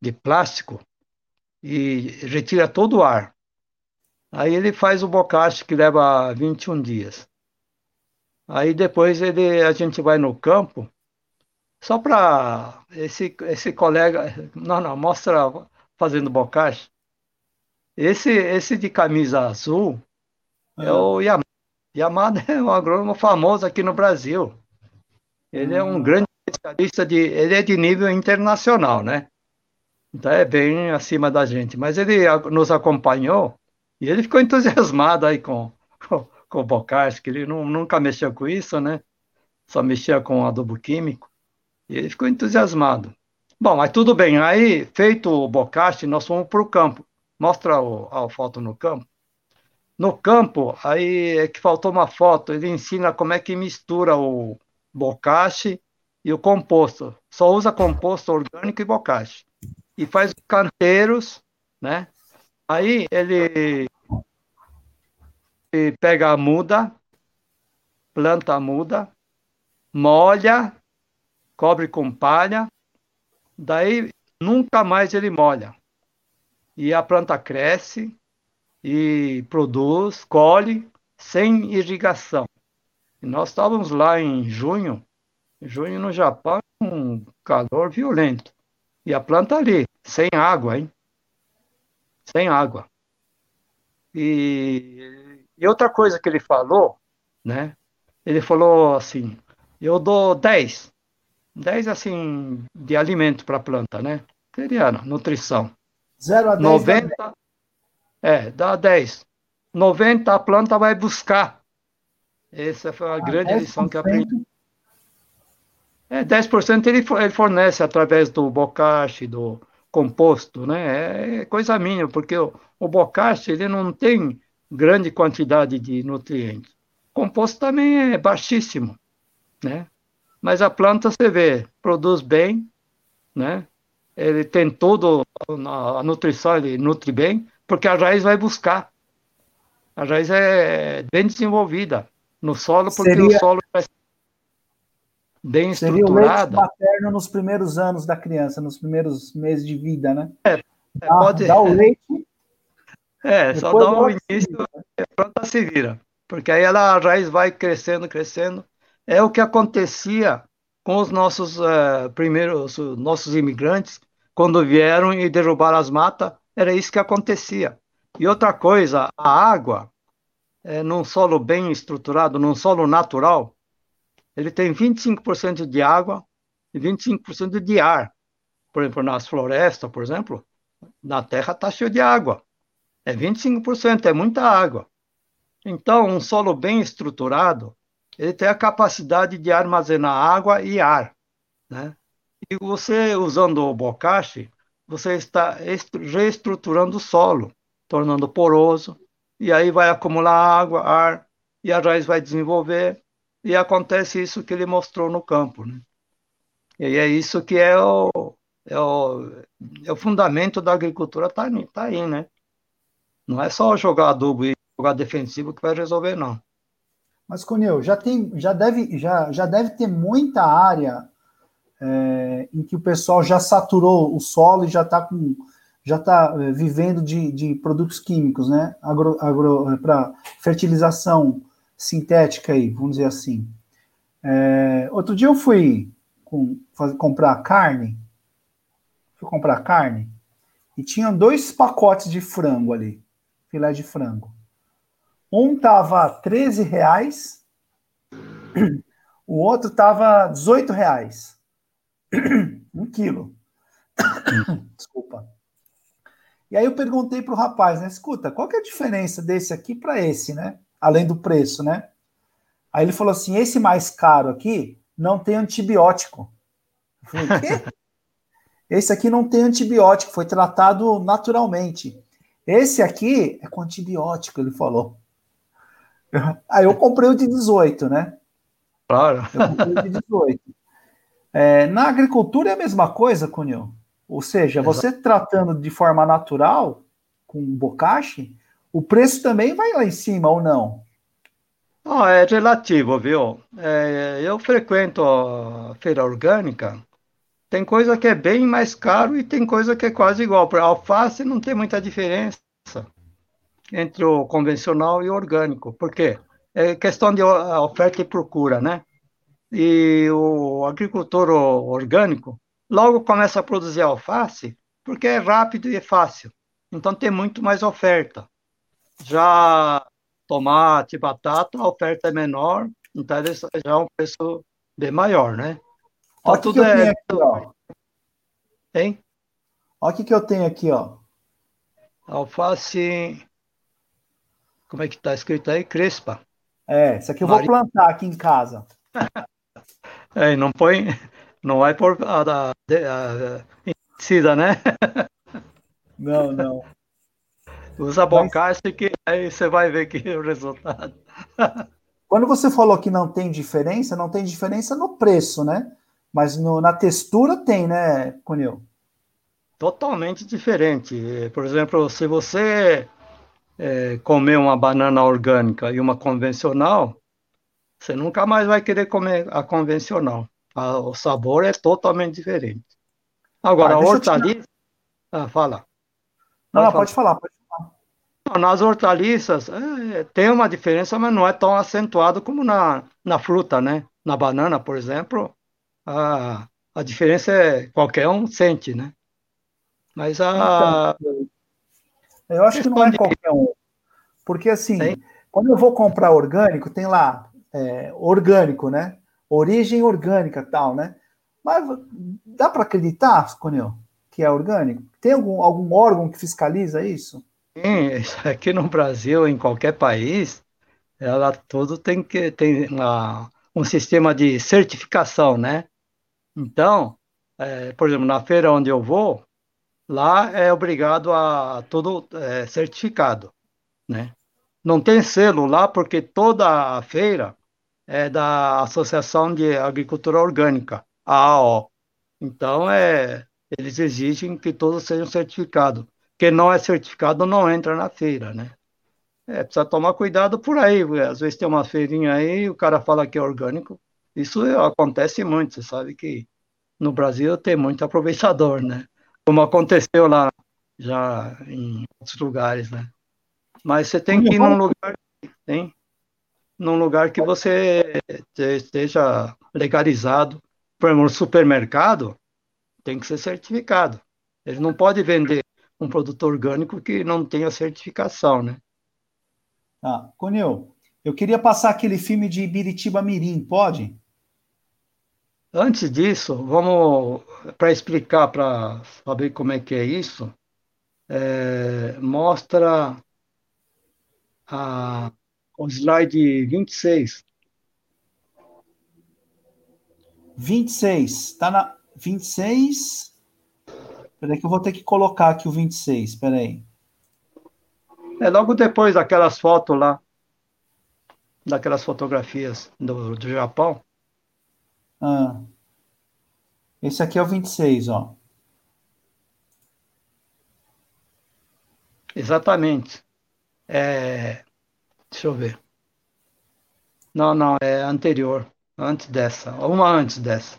C: de plástico e retira todo o ar. Aí ele faz o bocache que leva 21 dias. Aí depois ele, a gente vai no campo só para esse, esse colega. Não, não, mostra fazendo bocage. Esse, esse de camisa azul é, é o Yamada. Yamada é um agrônomo famoso aqui no Brasil. Ele é um hum. grande especialista de. Ele é de nível internacional, né? Então é bem acima da gente. Mas ele nos acompanhou e ele ficou entusiasmado aí com, com, com o que ele não, nunca mexeu com isso, né? Só mexia com adubo químico. E ele ficou entusiasmado. Bom, mas tudo bem. Aí, feito o bocache, nós fomos para o campo. Mostra o, a foto no campo. No campo, aí é que faltou uma foto. Ele ensina como é que mistura o bocache e o composto. Só usa composto orgânico e bocache. E faz canteiros, né? Aí ele, ele pega a muda, planta a muda, molha cobre com palha, daí nunca mais ele molha. E a planta cresce e produz, colhe sem irrigação. E nós estávamos lá em junho, junho no Japão, um calor violento. E a planta ali, sem água, hein? Sem água. E, e outra coisa que ele falou, né? Ele falou assim: eu dou 10 10 assim de alimento para a planta, né? Seria nutrição.
A: 0 a 10 90 dá 10.
C: É, dá 10. 90 a planta vai buscar. Essa foi a ah, grande 10%. lição que eu aprendi. É, 10% ele, ele fornece através do bocache, do composto, né? É coisa mínima, porque o, o bocache ele não tem grande quantidade de nutrientes. O composto também é baixíssimo, né? Mas a planta, você vê, produz bem, né? Ele tem todo a nutrição, ele nutre bem, porque a raiz vai buscar. A raiz é bem desenvolvida no solo, porque Seria... o solo é bem Seria estruturado.
A: Seria o leite materno nos primeiros anos da criança, nos primeiros meses de vida, né?
C: É, é dá, pode...
A: Dá o leite...
C: É, só dá o início, a planta se vira. Porque aí ela, a raiz vai crescendo, crescendo, é o que acontecia com os nossos uh, primeiros, nossos imigrantes, quando vieram e derrubaram as matas, era isso que acontecia. E outra coisa, a água, é, num solo bem estruturado, num solo natural, ele tem 25% de água e 25% de ar. Por exemplo, nas florestas, por exemplo, na terra está cheio de água. É 25%, é muita água. Então, um solo bem estruturado, ele tem a capacidade de armazenar água e ar, né? E você, usando o bocache, você está reestruturando o solo, tornando poroso, e aí vai acumular água, ar, e a raiz vai desenvolver, e acontece isso que ele mostrou no campo, né? E é isso que é o, é o, é o fundamento da agricultura, tá, tá aí, né? Não é só jogar adubo e jogar defensivo que vai resolver, não.
A: Mas, Conil, já tem, já deve, já, já deve ter muita área é, em que o pessoal já saturou o solo e já está com já está é, vivendo de, de produtos químicos, né? Agro, agro, é, para fertilização sintética aí, vamos dizer assim. É, outro dia eu fui com, fazer, comprar carne, fui comprar carne e tinham dois pacotes de frango ali, filé de frango. Um tava 13 reais, o outro tava 18 reais. um quilo. Desculpa. E aí eu perguntei para o rapaz, né? Escuta, qual que é a diferença desse aqui para esse, né? Além do preço, né? Aí ele falou assim: esse mais caro aqui não tem antibiótico. Eu falei, o quê? esse aqui não tem antibiótico, foi tratado naturalmente. Esse aqui é com antibiótico, ele falou. Aí eu comprei o de 18, né?
C: Claro.
A: Eu comprei o de 18. É, na agricultura é a mesma coisa, Cunil. Ou seja, Exato. você tratando de forma natural, com bocache, o preço também vai lá em cima ou não?
C: Oh, é relativo, viu? É, eu frequento a feira orgânica, tem coisa que é bem mais caro e tem coisa que é quase igual. Para alface não tem muita diferença entre o convencional e o orgânico. Por quê? É questão de oferta e procura, né? E o agricultor orgânico logo começa a produzir alface porque é rápido e é fácil. Então tem muito mais oferta. Já tomate, batata, a oferta é menor, então já é um preço bem maior, né?
A: Então, Olha o que, que eu é... aqui, ó.
C: Hein?
A: Olha o que, que eu tenho aqui, ó.
C: Alface como é que está escrito aí? Crespa.
A: É, isso aqui eu vou plantar aqui em casa.
C: é, não põe, não vai por a, a, a, né?
A: Não, não.
C: Usa bocache Mas... que aí você vai ver que é o resultado.
A: Quando você falou que não tem diferença, não tem diferença no preço, né? Mas no, na textura tem, né, Cunil?
C: Totalmente diferente. Por exemplo, se você é, comer uma banana orgânica e uma convencional, você nunca mais vai querer comer a convencional. A, o sabor é totalmente diferente. Agora, ah, a hortaliça. Ah, fala.
A: Não, pode, pode falar, pode falar.
C: Nas hortaliças é, tem uma diferença, mas não é tão acentuado como na, na fruta, né? Na banana, por exemplo, a, a diferença é qualquer um sente, né? Mas a,
A: então, eu acho que não é qualquer um. Porque assim, quando eu vou comprar orgânico, tem lá é, orgânico, né? Origem orgânica tal, né? Mas dá para acreditar, Conil, que é orgânico? Tem algum, algum órgão que fiscaliza isso?
C: Aqui no Brasil, em qualquer país, ela tudo tem que tem um sistema de certificação, né? Então, é, por exemplo, na feira onde eu vou, lá é obrigado a tudo é, certificado, né? Não tem selo lá porque toda a feira é da Associação de Agricultura Orgânica, AAO. Então, é, eles exigem que todos sejam certificados. Quem não é certificado não entra na feira, né? É, precisa tomar cuidado por aí. Às vezes tem uma feirinha aí, o cara fala que é orgânico. Isso acontece muito, você sabe que no Brasil tem muito aproveitador, né? como aconteceu lá já em outros lugares, né? Mas você tem que ir num lugar, tem, num lugar que você esteja legalizado por exemplo, no supermercado, tem que ser certificado. Ele não pode vender um produto orgânico que não tenha certificação, né?
A: Ah, Conil, eu queria passar aquele filme de Biritiba Mirim, pode?
C: Antes disso, vamos para explicar, para saber como é que é isso, é, mostra a, o slide 26.
A: 26, tá na 26. Peraí que eu vou ter que colocar aqui o 26, peraí.
C: É logo depois daquelas fotos lá, daquelas fotografias do, do Japão.
A: Ah. Esse aqui é o 26, ó.
C: Exatamente. É... Deixa eu ver. Não, não, é anterior. Antes dessa. Uma antes dessa.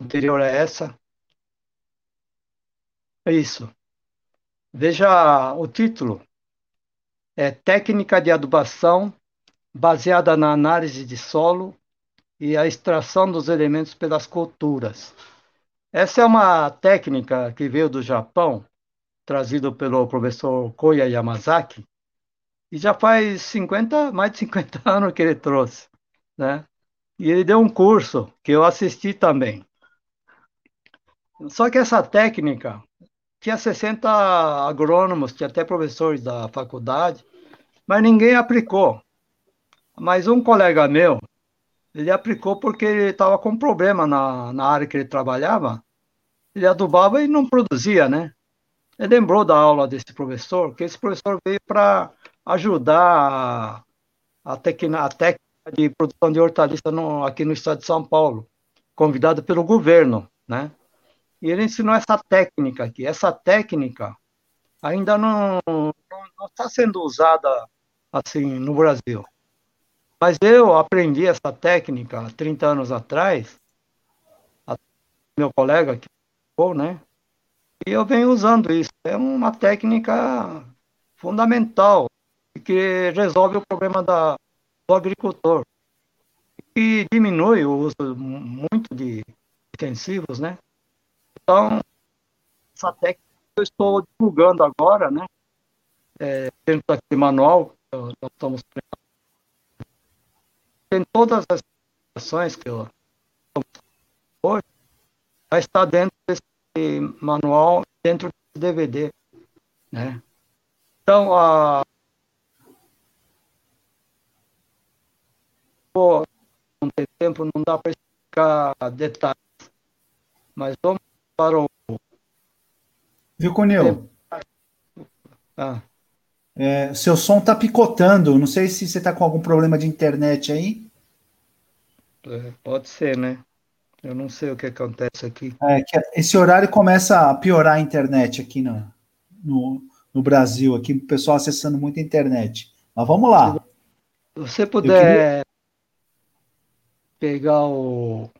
C: Anterior a essa. É isso. Veja o título. É Técnica de adubação baseada na análise de solo e a extração dos elementos pelas culturas. Essa é uma técnica que veio do Japão, trazido pelo professor Koya Yamazaki, e já faz 50, mais de 50 anos que ele trouxe, né? E ele deu um curso que eu assisti também. Só que essa técnica tinha 60 agrônomos, tinha até professores da faculdade, mas ninguém aplicou. Mas um colega meu, ele aplicou porque ele estava com problema na, na área que ele trabalhava. Ele adubava e não produzia, né? Ele lembrou da aula desse professor, que esse professor veio para ajudar a, a, técnica, a técnica de produção de hortaliça no, aqui no estado de São Paulo, convidado pelo governo, né? E ele ensinou essa técnica aqui. Essa técnica ainda não, está sendo usada assim no Brasil. Mas eu aprendi essa técnica 30 anos atrás, meu colega que né? E eu venho usando isso. É uma técnica fundamental que resolve o problema da, do agricultor e diminui o uso muito de defensivos, né? Então, essa técnica que eu estou divulgando agora, né? É, dentro daquele manual, nós estamos tem todas as ações que eu hoje vai estar dentro desse manual, dentro do DVD, né? Então, a Pô, não tem tempo, não dá para explicar detalhes. Mas vamos para o.
A: Viu, Conil? Ah. É, seu som tá picotando. Não sei se você tá com algum problema de internet aí.
C: É, pode ser, né? Eu não sei o que acontece aqui.
A: É, que esse horário começa a piorar a internet aqui no, no, no Brasil, aqui o pessoal acessando muito a internet. Mas vamos lá.
C: Se você puder queria... pegar o.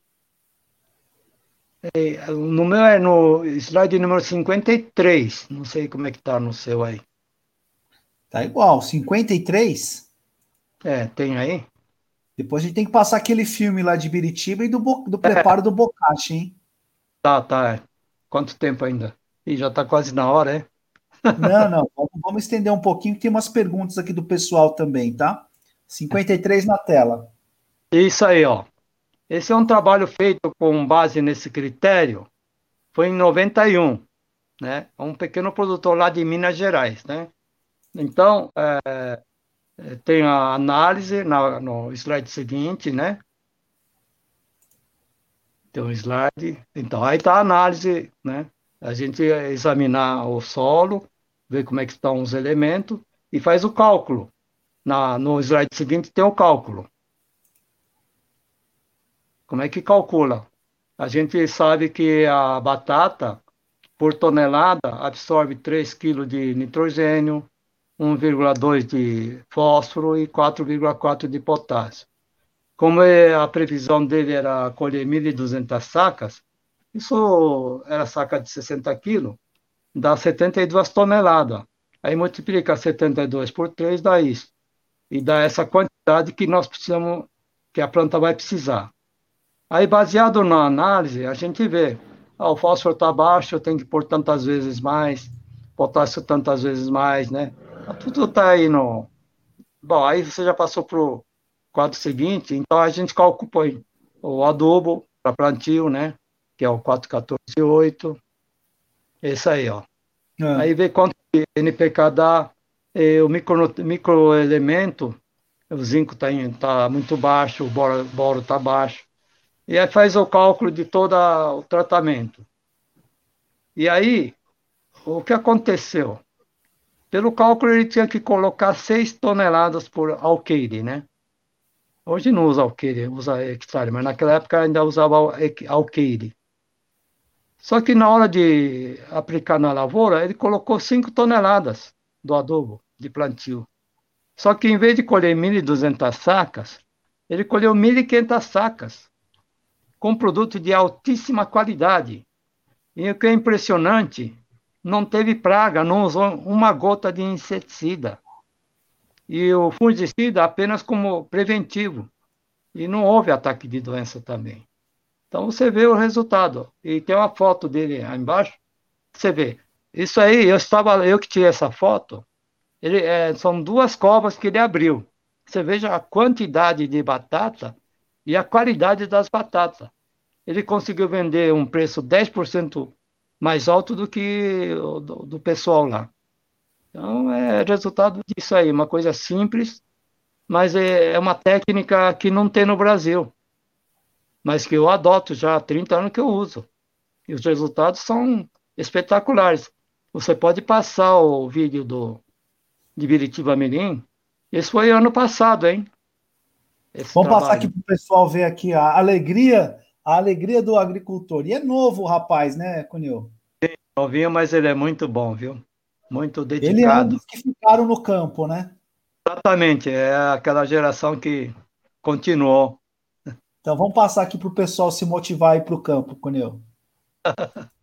C: É, no meu é no slide número 53. Não sei como é que tá no seu aí.
A: Tá igual, 53?
C: É, tem aí?
A: Depois a gente tem que passar aquele filme lá de Biritiba e do, do preparo é. do bocache, hein?
C: Tá, tá. É. Quanto tempo ainda? Ih, já tá quase na hora, é?
A: Não, não. Vamos, vamos estender um pouquinho, que tem umas perguntas aqui do pessoal também, tá? 53 na tela.
C: Isso aí, ó. Esse é um trabalho feito com base nesse critério. Foi em 91, né? Um pequeno produtor lá de Minas Gerais, né? Então, é, é, tem a análise na, no slide seguinte, né? Tem um slide. Então, aí está a análise, né? A gente examinar o solo, ver como é que estão os elementos e faz o cálculo. Na, no slide seguinte tem o cálculo. Como é que calcula? A gente sabe que a batata, por tonelada, absorve 3 kg de nitrogênio, 1,2 de fósforo e 4,4 de potássio. Como é, a previsão dele era colher 1.200 sacas, isso era saca de 60 quilos, dá 72 toneladas. Aí multiplica 72 por 3, dá isso. E dá essa quantidade quantidade que nós precisamos, que a planta vai precisar. Aí, baseado na análise, a gente vê, ah, o fósforo está baixo, eu tenho que pôr tantas vezes mais, potássio tantas vezes mais, né? Tudo está aí no... Bom, aí você já passou para o quadro seguinte, então a gente calcula o adubo para plantio, né? Que é o 4148. Esse aí, ó. É. Aí vê quanto NPK dá, o micro, microelemento, o zinco está tá muito baixo, o boro está baixo. E aí faz o cálculo de todo o tratamento. E aí, o que aconteceu? Pelo cálculo, ele tinha que colocar 6 toneladas por alqueire, né? Hoje não usa alqueire, usa hectare, mas naquela época ainda usava alqueire. Só que na hora de aplicar na lavoura, ele colocou 5 toneladas do adubo de plantio. Só que em vez de colher 1.200 sacas, ele colheu 1.500 sacas, com produto de altíssima qualidade. E o que é impressionante, não teve praga, não usou uma gota de inseticida. E o fungicida apenas como preventivo. E não houve ataque de doença também. Então você vê o resultado. E tem uma foto dele aí embaixo. Você vê. Isso aí, eu estava, eu que tirei essa foto. Ele, é, são duas covas que ele abriu. Você veja a quantidade de batata e a qualidade das batatas. Ele conseguiu vender um preço 10% mais alto do que o do, do pessoal lá. Então é resultado disso aí, uma coisa simples, mas é, é uma técnica que não tem no Brasil mas que eu adoto já há 30 anos que eu uso. E os resultados são espetaculares. Você pode passar o vídeo do de Biritiba Mirim. Esse foi ano passado, hein?
A: Vamos trabalho. passar aqui para o pessoal ver aqui a alegria, a alegria do agricultor. E é novo o rapaz, né, Cunil?
C: Sim, novinho, mas ele é muito bom, viu? Muito dedicado.
A: Ele é um dos que ficaram no campo, né?
C: Exatamente, é aquela geração que continuou.
A: Então vamos passar aqui para o pessoal se motivar ir para o campo, Cuneu.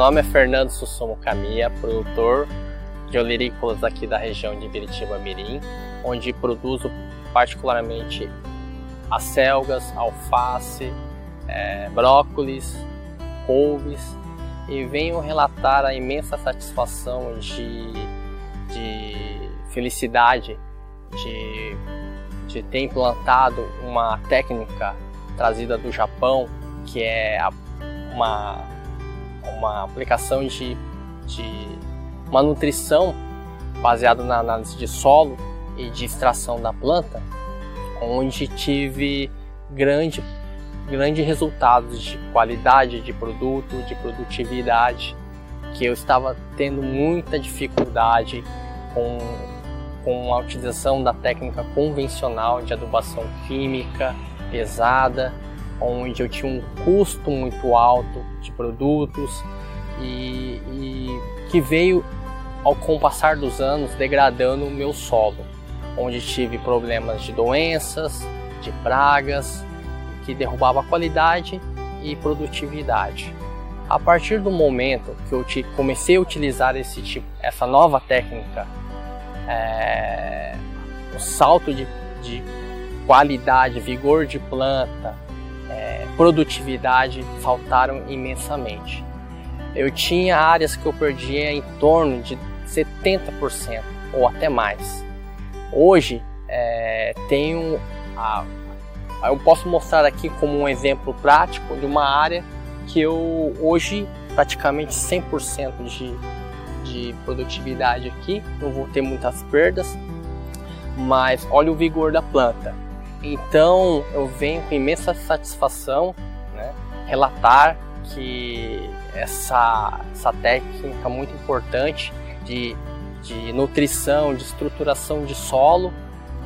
D: nome é Fernando Sussumo Camia, produtor de olerícolas aqui da região de Biritiba Mirim, onde produzo particularmente acelgas, alface, é, brócolis, couves e venho relatar a imensa satisfação de, de felicidade de, de ter implantado uma técnica trazida do Japão que é uma uma aplicação de, de uma nutrição baseada na análise de solo e de extração da planta, onde tive grande, grande resultados de qualidade de produto, de produtividade, que eu estava tendo muita dificuldade com, com a utilização da técnica convencional de adubação química pesada onde eu tinha um custo muito alto de produtos e, e que veio ao com o passar dos anos degradando o meu solo, onde tive problemas de doenças, de pragas, que derrubava a qualidade e produtividade. A partir do momento que eu comecei a utilizar esse tipo, essa nova técnica, é, o salto de, de qualidade, vigor de planta, produtividade faltaram imensamente. Eu tinha áreas que eu perdia em torno de 70% ou até mais. Hoje é, tenho a, eu posso mostrar aqui como um exemplo prático de uma área que eu hoje praticamente 100% de, de produtividade aqui, não vou ter muitas perdas, mas olha o vigor da planta. Então eu venho com imensa satisfação né, relatar que essa, essa técnica muito importante de, de nutrição, de estruturação de solo,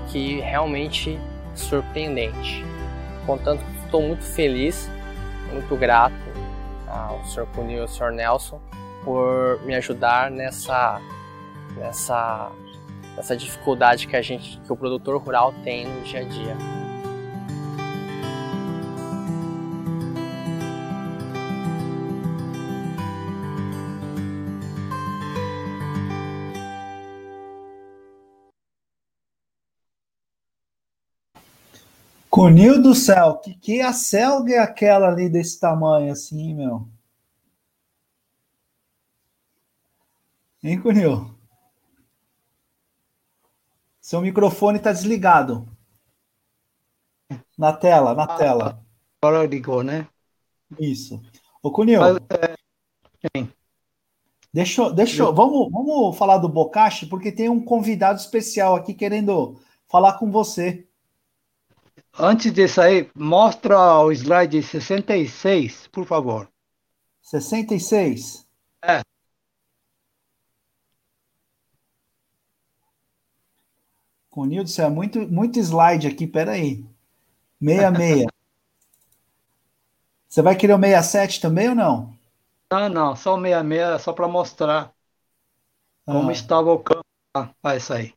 D: que realmente surpreendente. Portanto, estou muito feliz, muito grato ao Sr. Cunil e ao Sr. Nelson por me ajudar nessa, nessa, nessa dificuldade que a gente, que o produtor rural tem no dia a dia.
A: Cunil do céu, que, que a selga é aquela ali desse tamanho assim, meu? Hein, Cunil? Seu microfone está desligado. Na tela, na ah, tela.
C: Agora ligou, né?
A: Isso. Ô, Cunil. É... Deixa, deixa, vamos, vamos falar do Bocashi, porque tem um convidado especial aqui querendo falar com você.
C: Antes de sair, mostra o slide 66, por favor.
A: 66? Conildo, é muito, muito slide aqui, peraí. 66. Você vai querer o 67 também ou não?
C: Não, não, só o 66, só para mostrar ah. como estava o campo. Ah, vai sair.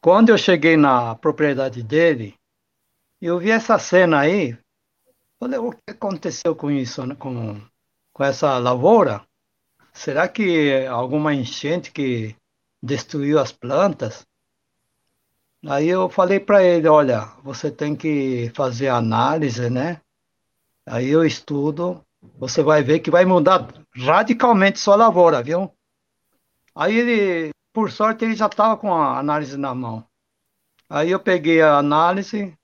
C: Quando eu cheguei na propriedade dele, eu vi essa cena aí, falei, o que aconteceu com isso, né? com, com essa lavoura? Será que alguma enchente que destruiu as plantas? Aí eu falei para ele, olha, você tem que fazer análise, né? Aí eu estudo, você vai ver que vai mudar radicalmente sua lavoura, viu? Aí ele, por sorte, ele já estava com a análise na mão. Aí eu peguei a análise,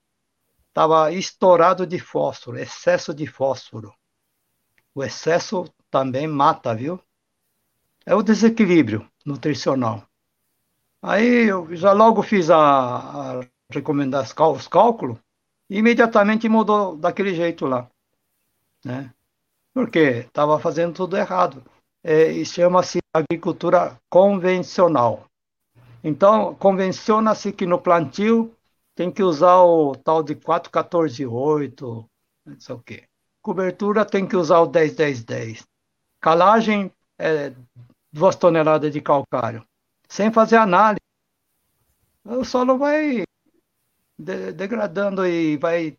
C: estava estourado de fósforo, excesso de fósforo. O excesso também mata, viu? É o desequilíbrio nutricional. Aí eu já logo fiz a, a recomendação, os cálculos, e imediatamente mudou daquele jeito lá. Né? Porque estava fazendo tudo errado. É, chama-se agricultura convencional. Então, convenciona-se que no plantio tem que usar o tal de 4148, não sei o quê. Cobertura tem que usar o 10-10-10. Calagem é duas toneladas de calcário. Sem fazer análise. O solo vai de degradando e vai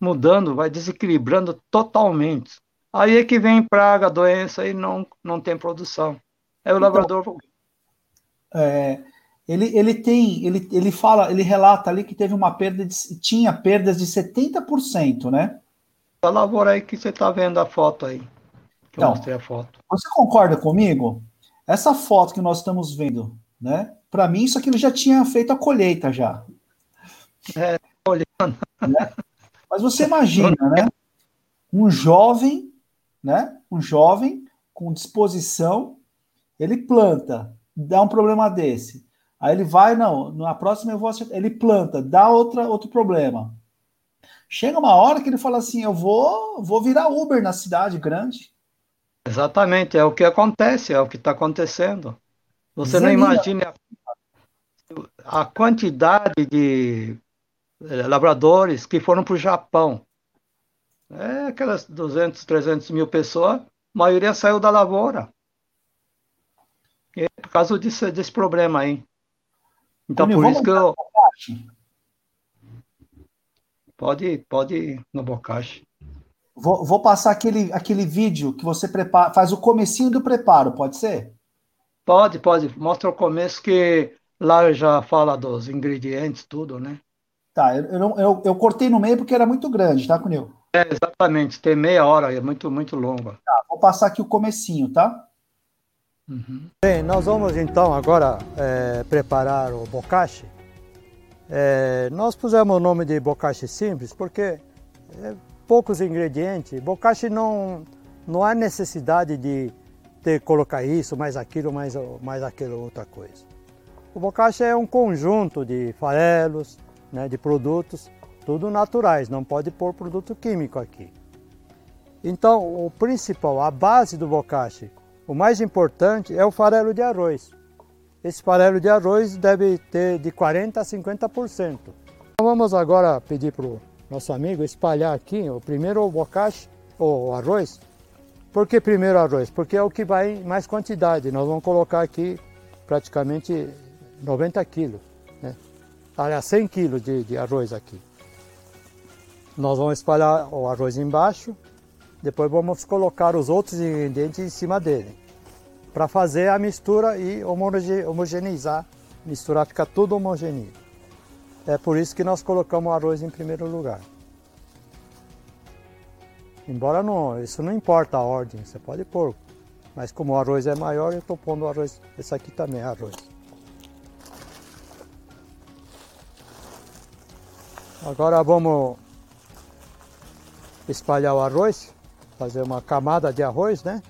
C: mudando, vai desequilibrando totalmente. Aí é que vem praga, doença e não, não tem produção. Aí o então, lavrador.
A: É, ele, ele tem, ele, ele fala, ele relata ali que teve uma perda de, tinha perdas de 70%, né?
C: A lavoura aí que você está vendo a foto aí. Que então, eu mostrei a foto.
A: Você concorda comigo? Essa foto que nós estamos vendo, né? Para mim, isso aqui ele já tinha feito a colheita já.
C: É, olhando.
A: Né? Mas você imagina, né? Um jovem, né? Um jovem com disposição, ele planta, dá um problema desse Aí ele vai, não, na próxima eu vou acertar. Ele planta, dá outra, outro problema. Chega uma hora que ele fala assim: eu vou, vou virar Uber na cidade grande.
C: Exatamente, é o que acontece, é o que está acontecendo. Você não imagina a, a quantidade de eh, lavradores que foram para o Japão. É aquelas 200, 300 mil pessoas, a maioria saiu da lavoura. É por causa desse, desse problema aí. Então, por isso que eu. Pode, pode ir no bocache.
A: Vou, vou, passar aquele, aquele vídeo que você prepara, faz o comecinho do preparo, pode ser?
C: Pode, pode. Mostra o começo que lá já fala dos ingredientes, tudo, né?
A: Tá, eu, eu, eu, eu cortei no meio porque era muito grande, tá, Cunil?
C: É, exatamente. Tem meia hora, é muito, muito longa.
A: Tá, vou passar aqui o comecinho, tá?
C: Uhum. Bem, nós vamos então agora é, preparar o bocashi. É, nós pusemos o nome de bocashi simples porque é poucos ingredientes. Bocashi não, não há necessidade de ter colocar isso, mais aquilo, mais, mais aquilo, outra coisa. O bocashi é um conjunto de farelos, né, de produtos, tudo naturais, não pode pôr produto químico aqui. Então, o principal, a base do bocashi, o mais importante é o farelo de arroz. Esse farelo de arroz deve ter de 40% a 50%. Então, vamos agora pedir para o nosso amigo espalhar aqui o primeiro o ou arroz. Por que primeiro arroz? Porque é o que vai em mais quantidade. Nós vamos colocar aqui praticamente 90 quilos. Né? Aliás, 100 quilos de, de arroz aqui. Nós vamos espalhar o arroz embaixo, depois vamos colocar os outros ingredientes em cima dele, para fazer a mistura e homogeneizar, misturar, ficar tudo homogêneo. É por isso que nós colocamos o arroz em primeiro lugar. Embora não, isso não importa a ordem, você pode pôr. Mas como o arroz é maior, eu estou pondo o arroz, esse aqui também é arroz. Agora vamos espalhar o arroz, fazer uma camada de arroz, né?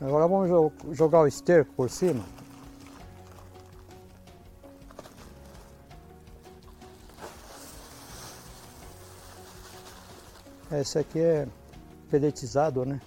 C: Agora vamos jogar o esterco por cima. Esse aqui é peletizado, né?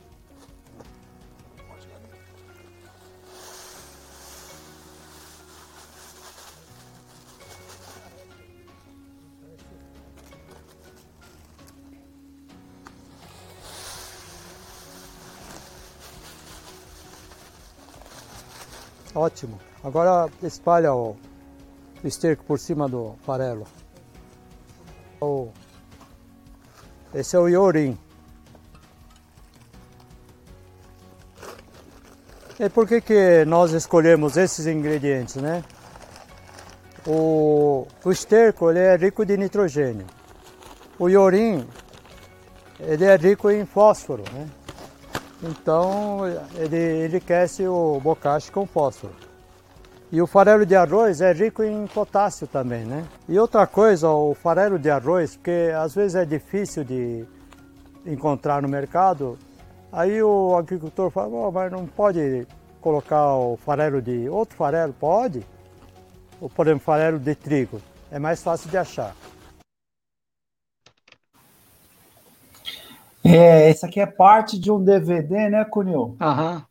C: Ótimo. Agora espalha o esterco por cima do farelo. Esse é o iorim. E por que, que nós escolhemos esses ingredientes, né? O, o esterco ele é rico de nitrogênio. O iorim ele é rico em fósforo, né? Então ele enriquece o bocashi com fósforo. E o farelo de arroz é rico em potássio também, né? E outra coisa, o farelo de arroz, porque às vezes é difícil de encontrar no mercado, aí o agricultor fala, oh, mas não pode colocar o farelo de outro farelo? Pode. Ou, por exemplo, farelo de trigo. É mais fácil de achar.
A: É, esse aqui é parte de um DVD, né, Cunil?
C: Aham.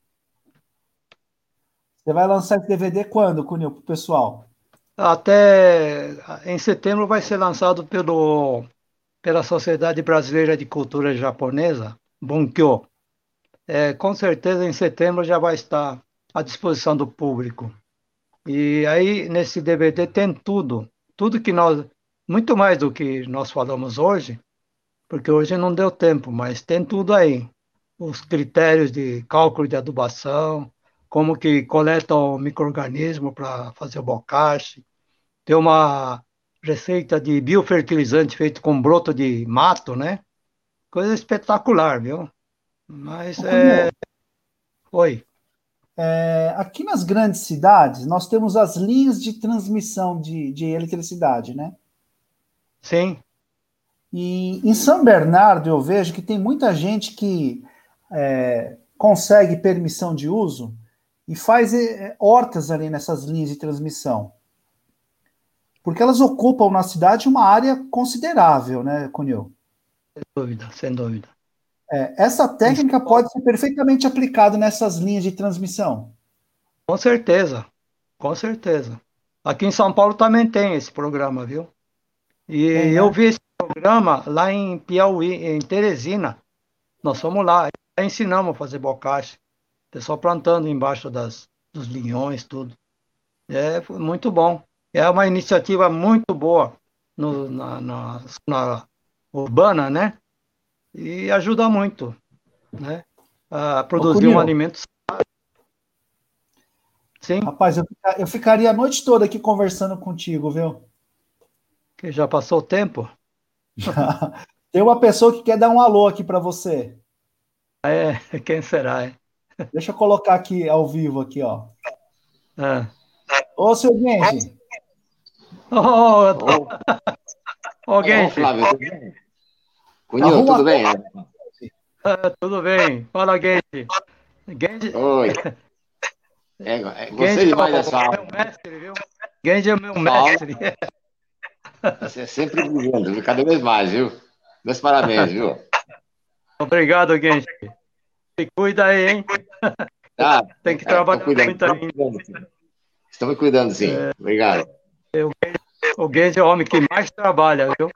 A: Você vai lançar esse DVD quando, Cunil, o pessoal?
C: Até em setembro vai ser lançado pelo, pela Sociedade Brasileira de Cultura Japonesa, Bunkyo. É, com certeza em setembro já vai estar à disposição do público. E aí nesse DVD tem tudo, tudo que nós, muito mais do que nós falamos hoje, porque hoje não deu tempo, mas tem tudo aí. Os critérios de cálculo de adubação, como que coleta o microorganismo para fazer o bocache. Tem uma receita de biofertilizante feito com broto de mato, né? Coisa espetacular, viu? Mas é. Oi.
A: É, aqui nas grandes cidades, nós temos as linhas de transmissão de, de eletricidade, né?
C: Sim.
A: E em São Bernardo eu vejo que tem muita gente que é, consegue permissão de uso e faz é, hortas ali nessas linhas de transmissão. Porque elas ocupam na cidade uma área considerável, né, Cunil?
C: Sem dúvida, sem dúvida.
A: É, essa técnica pode ser perfeitamente aplicada nessas linhas de transmissão.
C: Com certeza, com certeza. Aqui em São Paulo também tem esse programa, viu? E é, eu vi esse programa lá em Piauí, em Teresina. Nós fomos lá, ensinamos a fazer bocache. Pessoal plantando embaixo das, dos linhões, tudo. É muito bom. É uma iniciativa muito boa no, na, na, na urbana, né? E ajuda muito, né? A produzir um alimento
A: Sim. Rapaz, eu, eu ficaria a noite toda aqui conversando contigo, viu?
C: Que já passou o tempo?
A: Tem uma pessoa que quer dar um alô aqui para você.
C: É, quem será? É?
A: Deixa eu colocar aqui ao vivo aqui, ó. É. Ô, seu Genji.
C: Ô, oh, oh, Genji. Flávio, tudo bem?
E: Cunho, tudo bem?
C: É, tudo bem. Fala, Genji.
E: Genji... Oi. É, é, você Genji demais é essa aula.
C: Meu mestre, viu? Genji é meu mestre.
E: Você é sempre brilhando, cada vez mais, viu? Meus parabéns, viu?
C: Obrigado, Genji. Se cuida aí, hein?
E: Ah,
C: Tem que é, trabalhar muito
E: ainda. Estamos cuidando, sim. É, Obrigado.
C: O Genji é o homem que mais trabalha, viu?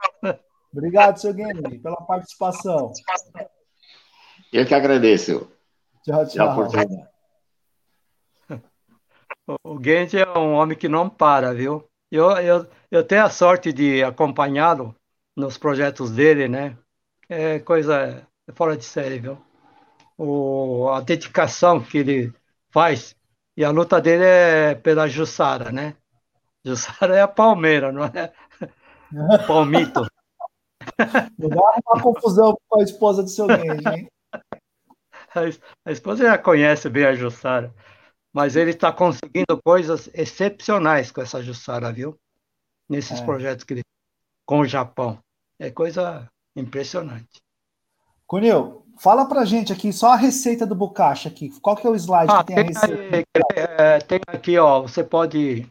A: Obrigado, seu Genji, pela participação.
E: Eu que agradeço.
A: Tchau, tchau.
C: O Genji é um homem que não para, viu? Eu, eu, eu tenho a sorte de acompanhá-lo nos projetos dele, né? É coisa fora de série, viu? O, a dedicação que ele faz e a luta dele é pela Jussara, né? Jussara é a Palmeira, não é? Palmito.
A: Não dá uma confusão com a esposa do seu Genji, hein?
C: A, esposa já conhece bem a Jussara, mas ele está conseguindo coisas excepcionais com essa Jussara, viu? Nesses é. projetos que ele com o Japão. É coisa impressionante.
A: Cunil, fala pra gente aqui só a receita do Bocacha aqui. Qual que é o slide ah, que tem, tem a receita? Aí,
C: é, tem aqui, ó, você pode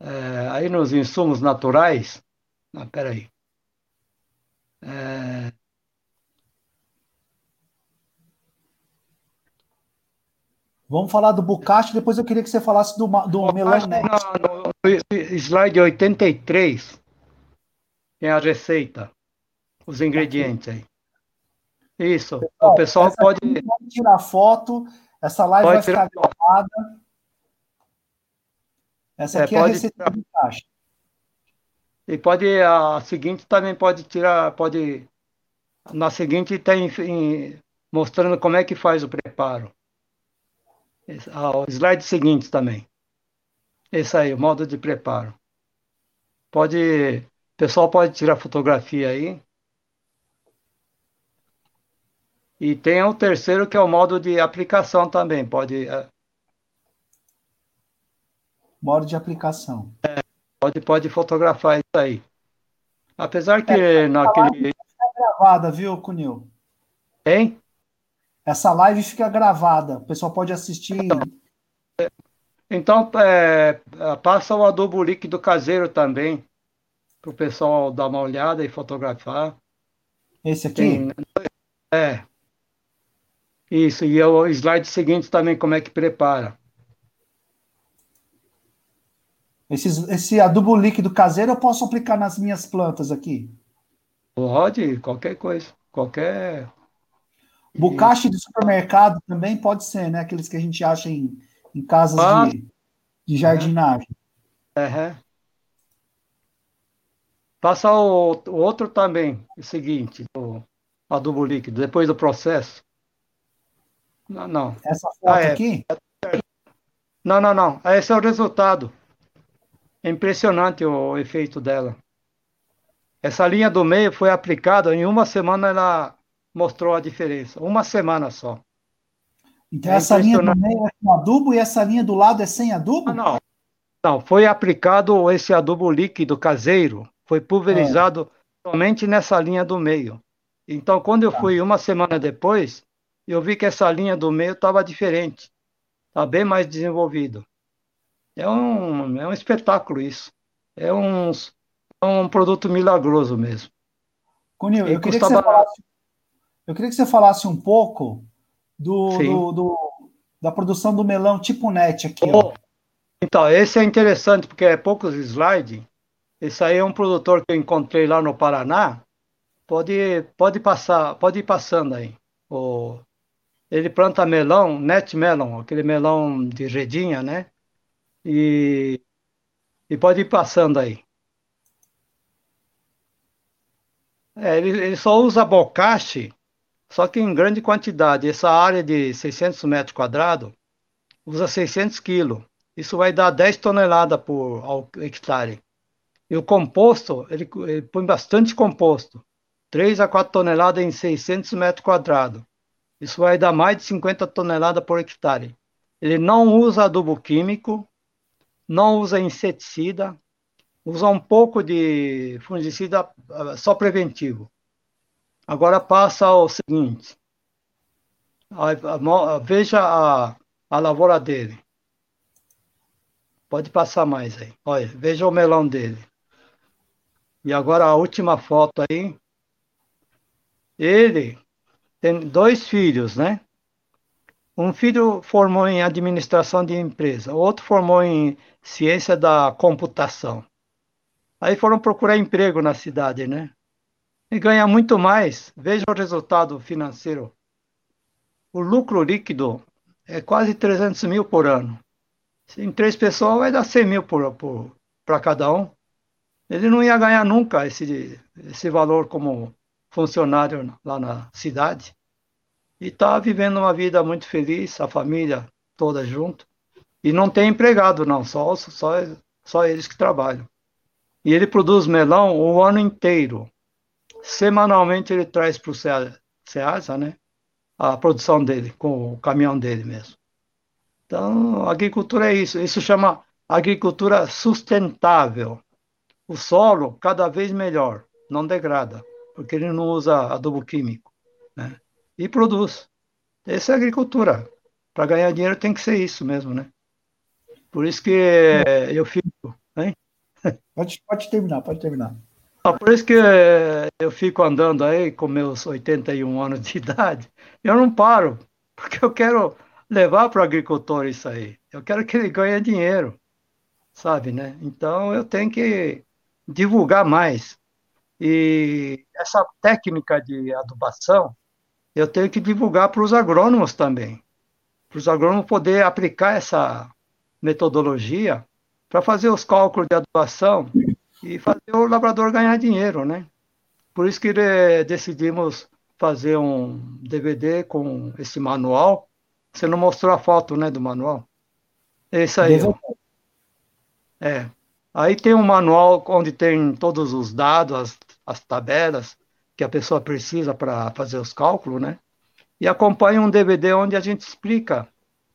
C: é, aí nos insumos naturais. Ah, peraí. É,
A: Vamos falar do Bucache, depois eu queria que você falasse do, do melão net.
C: No, no slide 83 tem a receita, os ingredientes aí. Isso, pessoal, o pessoal pode... pode...
A: tirar foto, essa live pode vai ficar gravada. Essa é, aqui é, é a receita do Bucache.
C: E pode, a seguinte também pode tirar, pode... Na seguinte tem mostrando como é que faz o preparo. Ah, o slide seguinte também. Esse aí, o modo de preparo. Pode, o pessoal pode tirar fotografia aí. E tem o terceiro que é o modo de aplicação também. Pode. É.
A: Modo de aplicação.
C: É, pode, pode fotografar isso aí. Apesar que é, naquele.
A: Tá gravada, viu, Cunil?
C: Hein?
A: Essa live fica gravada, o pessoal pode assistir.
C: Então, é, passa o adubo líquido caseiro também, para o pessoal dar uma olhada e fotografar.
A: Esse aqui?
C: Tem, é. Isso, e o slide seguinte também, como é que prepara.
A: Esse, esse adubo líquido caseiro eu posso aplicar nas minhas plantas aqui?
C: Pode, qualquer coisa. Qualquer
A: Bocache de supermercado também pode ser, né? Aqueles que a gente acha em, em casas ah. de, de jardinagem.
C: Uhum. Passa o, o, outro também, o seguinte, o adubo líquido, depois do processo. Não, não.
A: Essa foto ah, é. aqui?
C: Não, não, não. Esse é o resultado. É impressionante o efeito dela. Essa linha do meio foi aplicada, em uma semana ela mostrou a diferença. Uma semana só.
A: Então, é essa linha do meio é com adubo e essa linha do lado é sem adubo?
C: não. Não, foi aplicado esse adubo líquido caseiro, foi pulverizado é. somente nessa linha do meio. Então, quando eu tá. fui uma semana depois, eu vi que essa linha do meio estava diferente, está bem mais desenvolvido. É um, é um espetáculo isso. É um, é um produto milagroso mesmo.
A: Cunil, eu queria que você falasse eu queria que você falasse um pouco do, do, do da produção do melão tipo net aqui. Oh,
C: então, esse é interessante porque é poucos slides. Esse aí é um produtor que eu encontrei lá no Paraná. Pode, pode passar, pode ir passando aí. O, ele planta melão, net melon, aquele melão de redinha, né? E, e pode ir passando aí. É, ele, ele só usa bocache só que em grande quantidade. Essa área de 600 metros quadrados usa 600 quilos. Isso vai dar 10 toneladas por hectare. E o composto, ele, ele põe bastante composto. 3 a 4 toneladas em 600 metros quadrados. Isso vai dar mais de 50 toneladas por hectare. Ele não usa adubo químico, não usa inseticida, usa um pouco de fungicida ah, só preventivo. Agora passa ao seguinte. A, a, a, veja a, a lavoura dele. Pode passar mais aí. Olha, veja o melão dele. E agora a última foto aí. Ele, tem dois filhos, né? Um filho formou em administração de empresa, outro formou em ciência da computação. Aí foram procurar emprego na cidade, né? E ganha muito mais. Veja o resultado financeiro. O lucro líquido é quase 300 mil por ano. Em três pessoas vai dar 100 mil para cada um. Ele não ia ganhar nunca esse, esse valor como funcionário lá na cidade. E está vivendo uma vida muito feliz, a família toda junto. E não tem empregado, não, só, só, só eles que trabalham. E ele produz melão o ano inteiro. Semanalmente ele traz para o Ceasa, né? A produção dele, com o caminhão dele mesmo. Então, agricultura é isso. Isso chama agricultura sustentável. O solo cada vez melhor, não degrada, porque ele não usa adubo químico, né? E produz. Essa é a agricultura. Para ganhar dinheiro tem que ser isso mesmo, né? Por isso que eu fico, hein?
A: Pode, pode terminar, pode terminar.
C: Ah, por isso que eu fico andando aí com meus 81 anos de idade, eu não paro, porque eu quero levar para o agricultor isso aí. Eu quero que ele ganhe dinheiro, sabe, né? Então eu tenho que divulgar mais. E essa técnica de adubação, eu tenho que divulgar para os agrônomos também, para os agrônomos poder aplicar essa metodologia para fazer os cálculos de adubação e fazer o lavrador ganhar dinheiro, né? Por isso que decidimos fazer um DVD com esse manual você não mostrou a foto, né, do manual? É isso aí. É. Aí tem um manual onde tem todos os dados, as, as tabelas que a pessoa precisa para fazer os cálculos, né? E acompanha um DVD onde a gente explica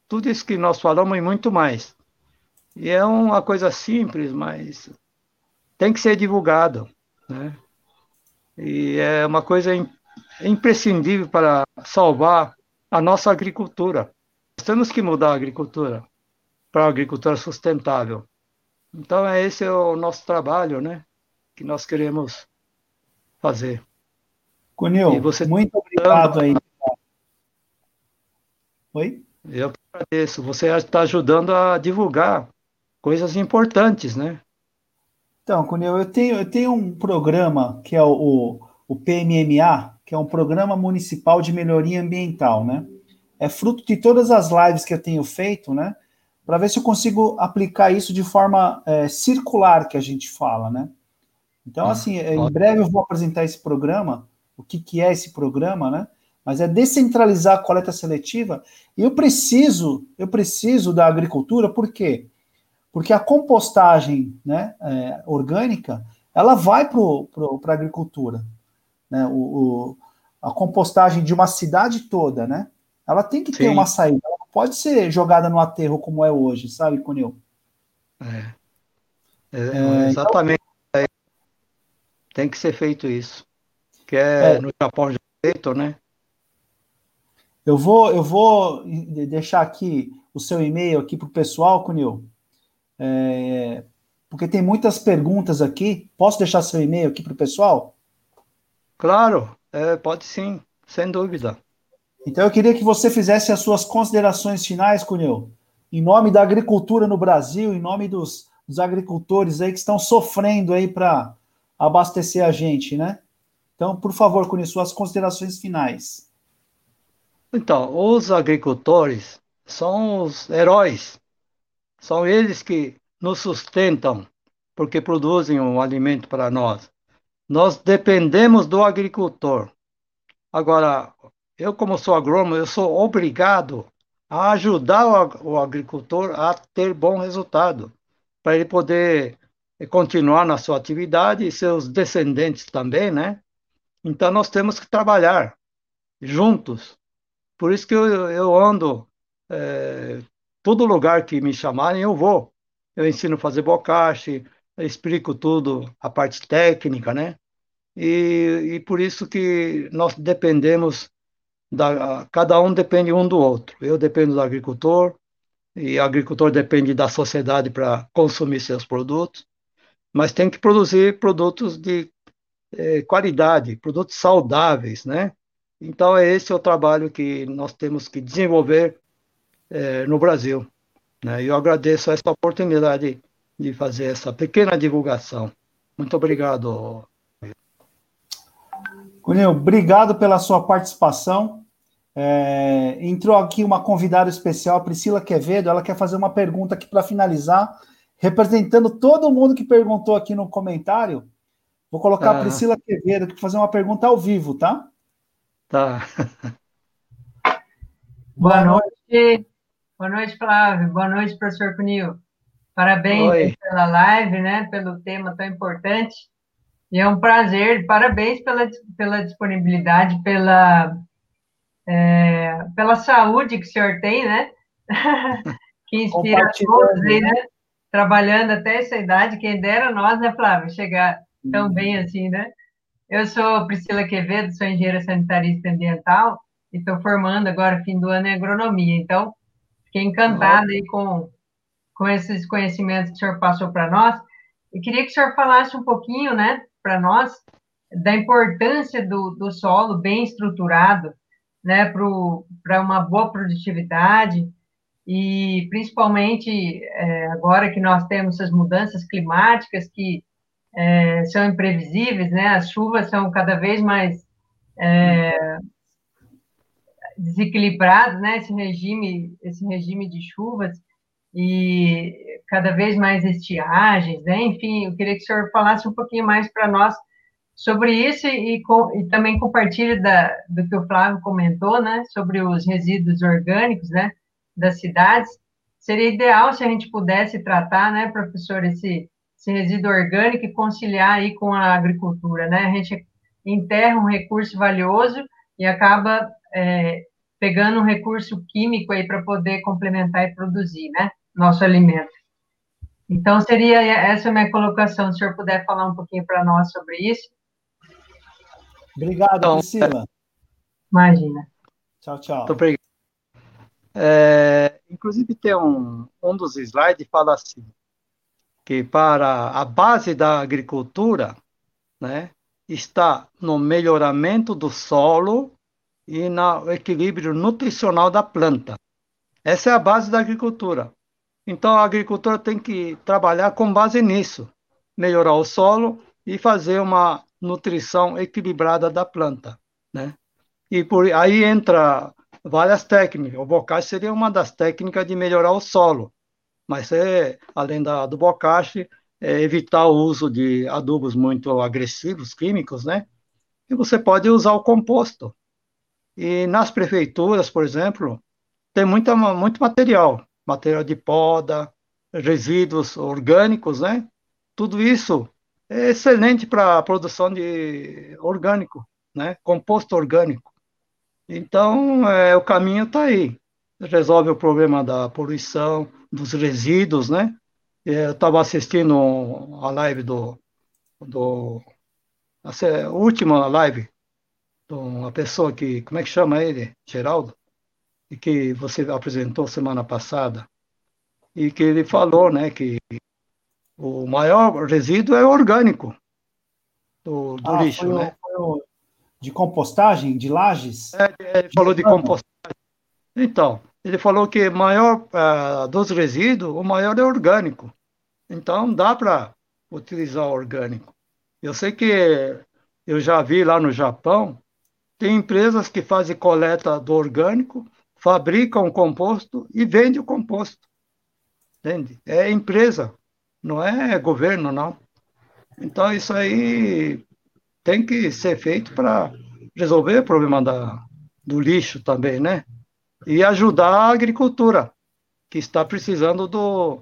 C: tudo isso que nós falamos e muito mais. E é uma coisa simples, mas tem que ser divulgado, né? E é uma coisa imprescindível para salvar a nossa agricultura. Nós temos que mudar a agricultura para a agricultura sustentável. Então, é esse é o nosso trabalho, né? Que nós queremos fazer.
A: Cunil, você muito tá obrigado aí.
C: Oi? Eu agradeço. Você está ajudando a divulgar coisas importantes, né?
A: Então, Cunil, eu tenho, eu tenho um programa que é o, o, o PMMA, que é um Programa Municipal de Melhoria Ambiental, né? É fruto de todas as lives que eu tenho feito, né? Para ver se eu consigo aplicar isso de forma é, circular, que a gente fala, né? Então, ah, assim, em breve eu vou apresentar esse programa, o que, que é esse programa, né? Mas é descentralizar a coleta seletiva. E eu preciso, eu preciso da agricultura, por quê? Porque a compostagem né, é, orgânica, ela vai para a agricultura né, o, o, a compostagem de uma cidade toda, né? Ela tem que Sim. ter uma saída. Ela não pode ser jogada no aterro como é hoje, sabe, Cunil?
C: É. é, é exatamente. Tem que ser feito isso. Que é, é. no Japão já feito, né?
A: Eu vou, eu vou deixar aqui o seu e-mail aqui para o pessoal, Cunil. É, porque tem muitas perguntas aqui. Posso deixar seu e-mail aqui para o pessoal?
C: Claro, é, pode sim, sem dúvida.
A: Então eu queria que você fizesse as suas considerações finais, Cunil, em nome da agricultura no Brasil, em nome dos, dos agricultores aí que estão sofrendo aí para abastecer a gente, né? Então, por favor, Cunil, suas considerações finais.
C: Então, os agricultores são os heróis. São eles que nos sustentam, porque produzem o um alimento para nós. Nós dependemos do agricultor. Agora, eu como sou agrônomo, eu sou obrigado a ajudar o agricultor a ter bom resultado, para ele poder continuar na sua atividade e seus descendentes também, né? Então nós temos que trabalhar juntos. Por isso que eu, eu ando é, todo lugar que me chamarem eu vou. Eu ensino a fazer bocache, explico tudo, a parte técnica, né? e, e por isso que nós dependemos da, cada um depende um do outro. Eu dependo do agricultor e o agricultor depende da sociedade para consumir seus produtos, mas tem que produzir produtos de eh, qualidade, produtos saudáveis, né? Então, é esse o trabalho que nós temos que desenvolver é, no Brasil. Né? Eu agradeço essa oportunidade de fazer essa pequena divulgação. Muito obrigado.
A: Cunil, obrigado pela sua participação. É, entrou aqui uma convidada especial, Priscila Quevedo. Ela quer fazer uma pergunta aqui para finalizar, representando todo mundo que perguntou aqui no comentário. Vou colocar tá. a Priscila Quevedo para fazer uma pergunta ao vivo, tá?
C: Tá.
F: Boa noite. Boa noite, Flávio. Boa noite, professor Cunil. Parabéns Oi. pela live, né? Pelo tema tão importante. E é um prazer. Parabéns pela, pela disponibilidade, pela, é, pela saúde que o senhor tem, né? que inspira todos aí, né? Trabalhando até essa idade, quem dera nós, né, Flávio, chegar tão uhum. bem assim, né? Eu sou Priscila Quevedo, sou engenheira sanitarista ambiental e estou formando agora, fim do ano, em agronomia. Então, fiquei encantada aí com, com esses conhecimentos que o senhor passou para nós. E queria que o senhor falasse um pouquinho, né, para nós, da importância do, do solo bem estruturado, né, para uma boa produtividade, e principalmente é, agora que nós temos essas mudanças climáticas que é, são imprevisíveis, né? As chuvas são cada vez mais é, desequilibradas, né? Esse regime, esse regime de chuvas e cada vez mais estiagens, né? Enfim, eu queria que o senhor falasse um pouquinho mais para nós sobre isso e, e também compartilhe da, do que o Flávio comentou, né? Sobre os resíduos orgânicos, né? Das cidades. Seria ideal se a gente pudesse tratar, né, professor, esse esse resíduo orgânico e conciliar aí com a agricultura, né? A gente enterra um recurso valioso e acaba é, pegando um recurso químico aí para poder complementar e produzir, né? Nosso alimento. Então, seria essa a minha colocação, se o senhor puder falar um pouquinho para nós sobre isso.
A: Obrigado, então, Priscila.
F: Imagina.
A: Tchau, tchau.
C: Muito obrigado. É, inclusive, tem um, um dos slides fala assim, que para a base da agricultura né, está no melhoramento do solo e no equilíbrio nutricional da planta. Essa é a base da agricultura. Então, a agricultura tem que trabalhar com base nisso, melhorar o solo e fazer uma nutrição equilibrada da planta, né? E por aí entra várias técnicas. O bocage seria uma das técnicas de melhorar o solo, mas é, além da, do bocache, é evitar o uso de adubos muito agressivos, químicos, né? E você pode usar o composto. E nas prefeituras, por exemplo, tem muita, muito material, material de poda, resíduos orgânicos, né? Tudo isso é excelente para a produção de orgânico, né? Composto orgânico. Então, é, o caminho está aí. Resolve o problema da poluição, dos resíduos, né? Eu estava assistindo a live do, do a última live de uma pessoa que, como é que chama ele? Geraldo? E que você apresentou semana passada. E que ele falou, né, que o maior resíduo é orgânico do, do ah, lixo, né? O,
A: de compostagem, de lajes? É,
C: ele falou de compostagem. Então, ele falou que maior uh, dos resíduos, o maior é orgânico. Então dá para utilizar orgânico. Eu sei que eu já vi lá no Japão, tem empresas que fazem coleta do orgânico, fabricam composto e vendem o composto. Entende? É empresa, não é governo, não. Então isso aí tem que ser feito para resolver o problema da, do lixo também, né? e ajudar a agricultura, que está precisando do,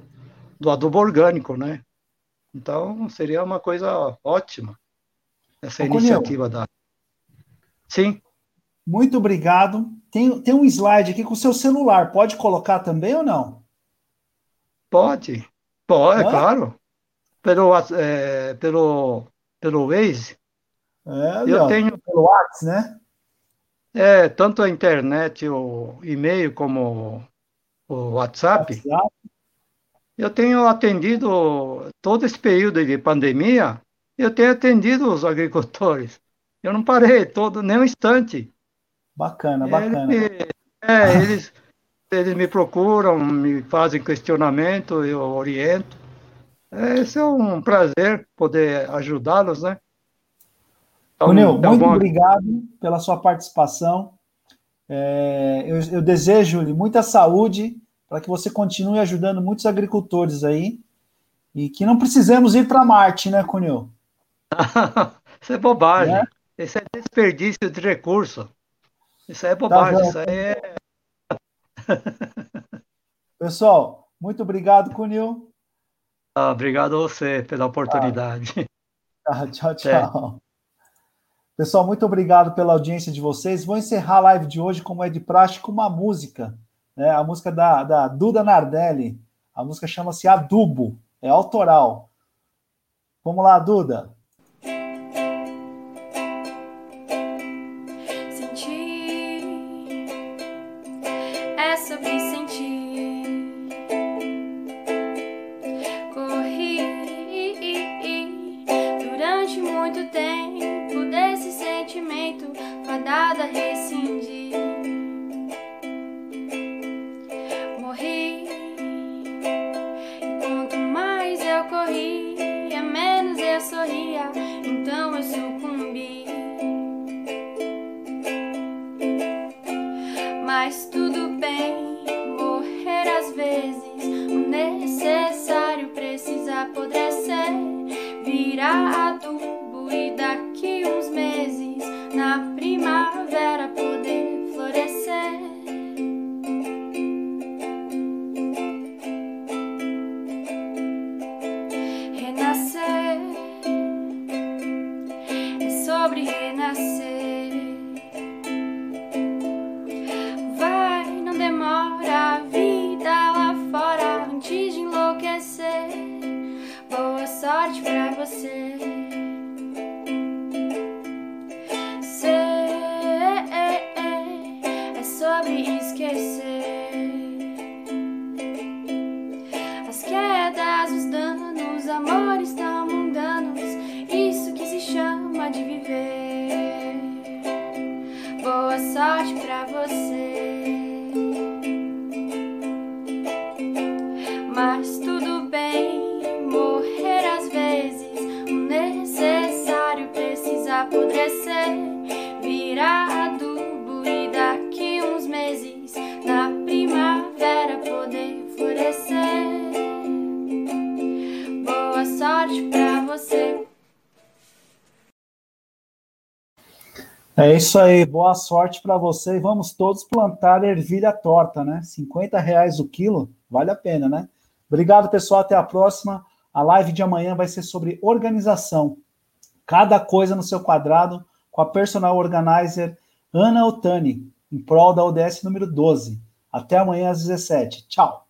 C: do adubo orgânico, né? Então, seria uma coisa ótima essa Ô, iniciativa da. Sim.
A: Muito obrigado. Tem, tem um slide aqui com o seu celular. Pode colocar também ou não?
C: Pode. Pode, é claro. Pelo, é, pelo, pelo Waze.
A: É, eu tenho pelo WhatsApp, né?
C: É, tanto a internet, o e-mail, como o WhatsApp. WhatsApp. Eu tenho atendido todo esse período de pandemia, eu tenho atendido os agricultores. Eu não parei todo nem um instante.
G: Bacana, bacana.
C: Ele, é, eles, eles me procuram, me fazem questionamento, eu oriento. Esse é um prazer poder ajudá-los, né?
G: Então, Cunil, muito alguma... obrigado pela sua participação. É, eu, eu desejo-lhe muita saúde para que você continue ajudando muitos agricultores aí e que não precisemos ir para Marte, né, Cunil?
C: Isso é bobagem. É? Isso é desperdício de recurso. Isso é bobagem. Tá isso aí é.
G: Pessoal, muito obrigado, Cunil.
C: Ah, obrigado a você pela oportunidade.
G: Ah, tchau, tchau. É. Pessoal, muito obrigado pela audiência de vocês. Vou encerrar a live de hoje, como é de prática, uma música. Né? A música da, da Duda Nardelli. A música chama-se Adubo. É autoral. Vamos lá, Duda. É isso aí, boa sorte para você vamos todos plantar ervilha torta, né? 50 reais o quilo, vale a pena, né? Obrigado, pessoal, até a próxima. A live de amanhã vai ser sobre organização. Cada coisa no seu quadrado, com a personal organizer Ana Otani, em prol da ODS número 12. Até amanhã às 17. Tchau.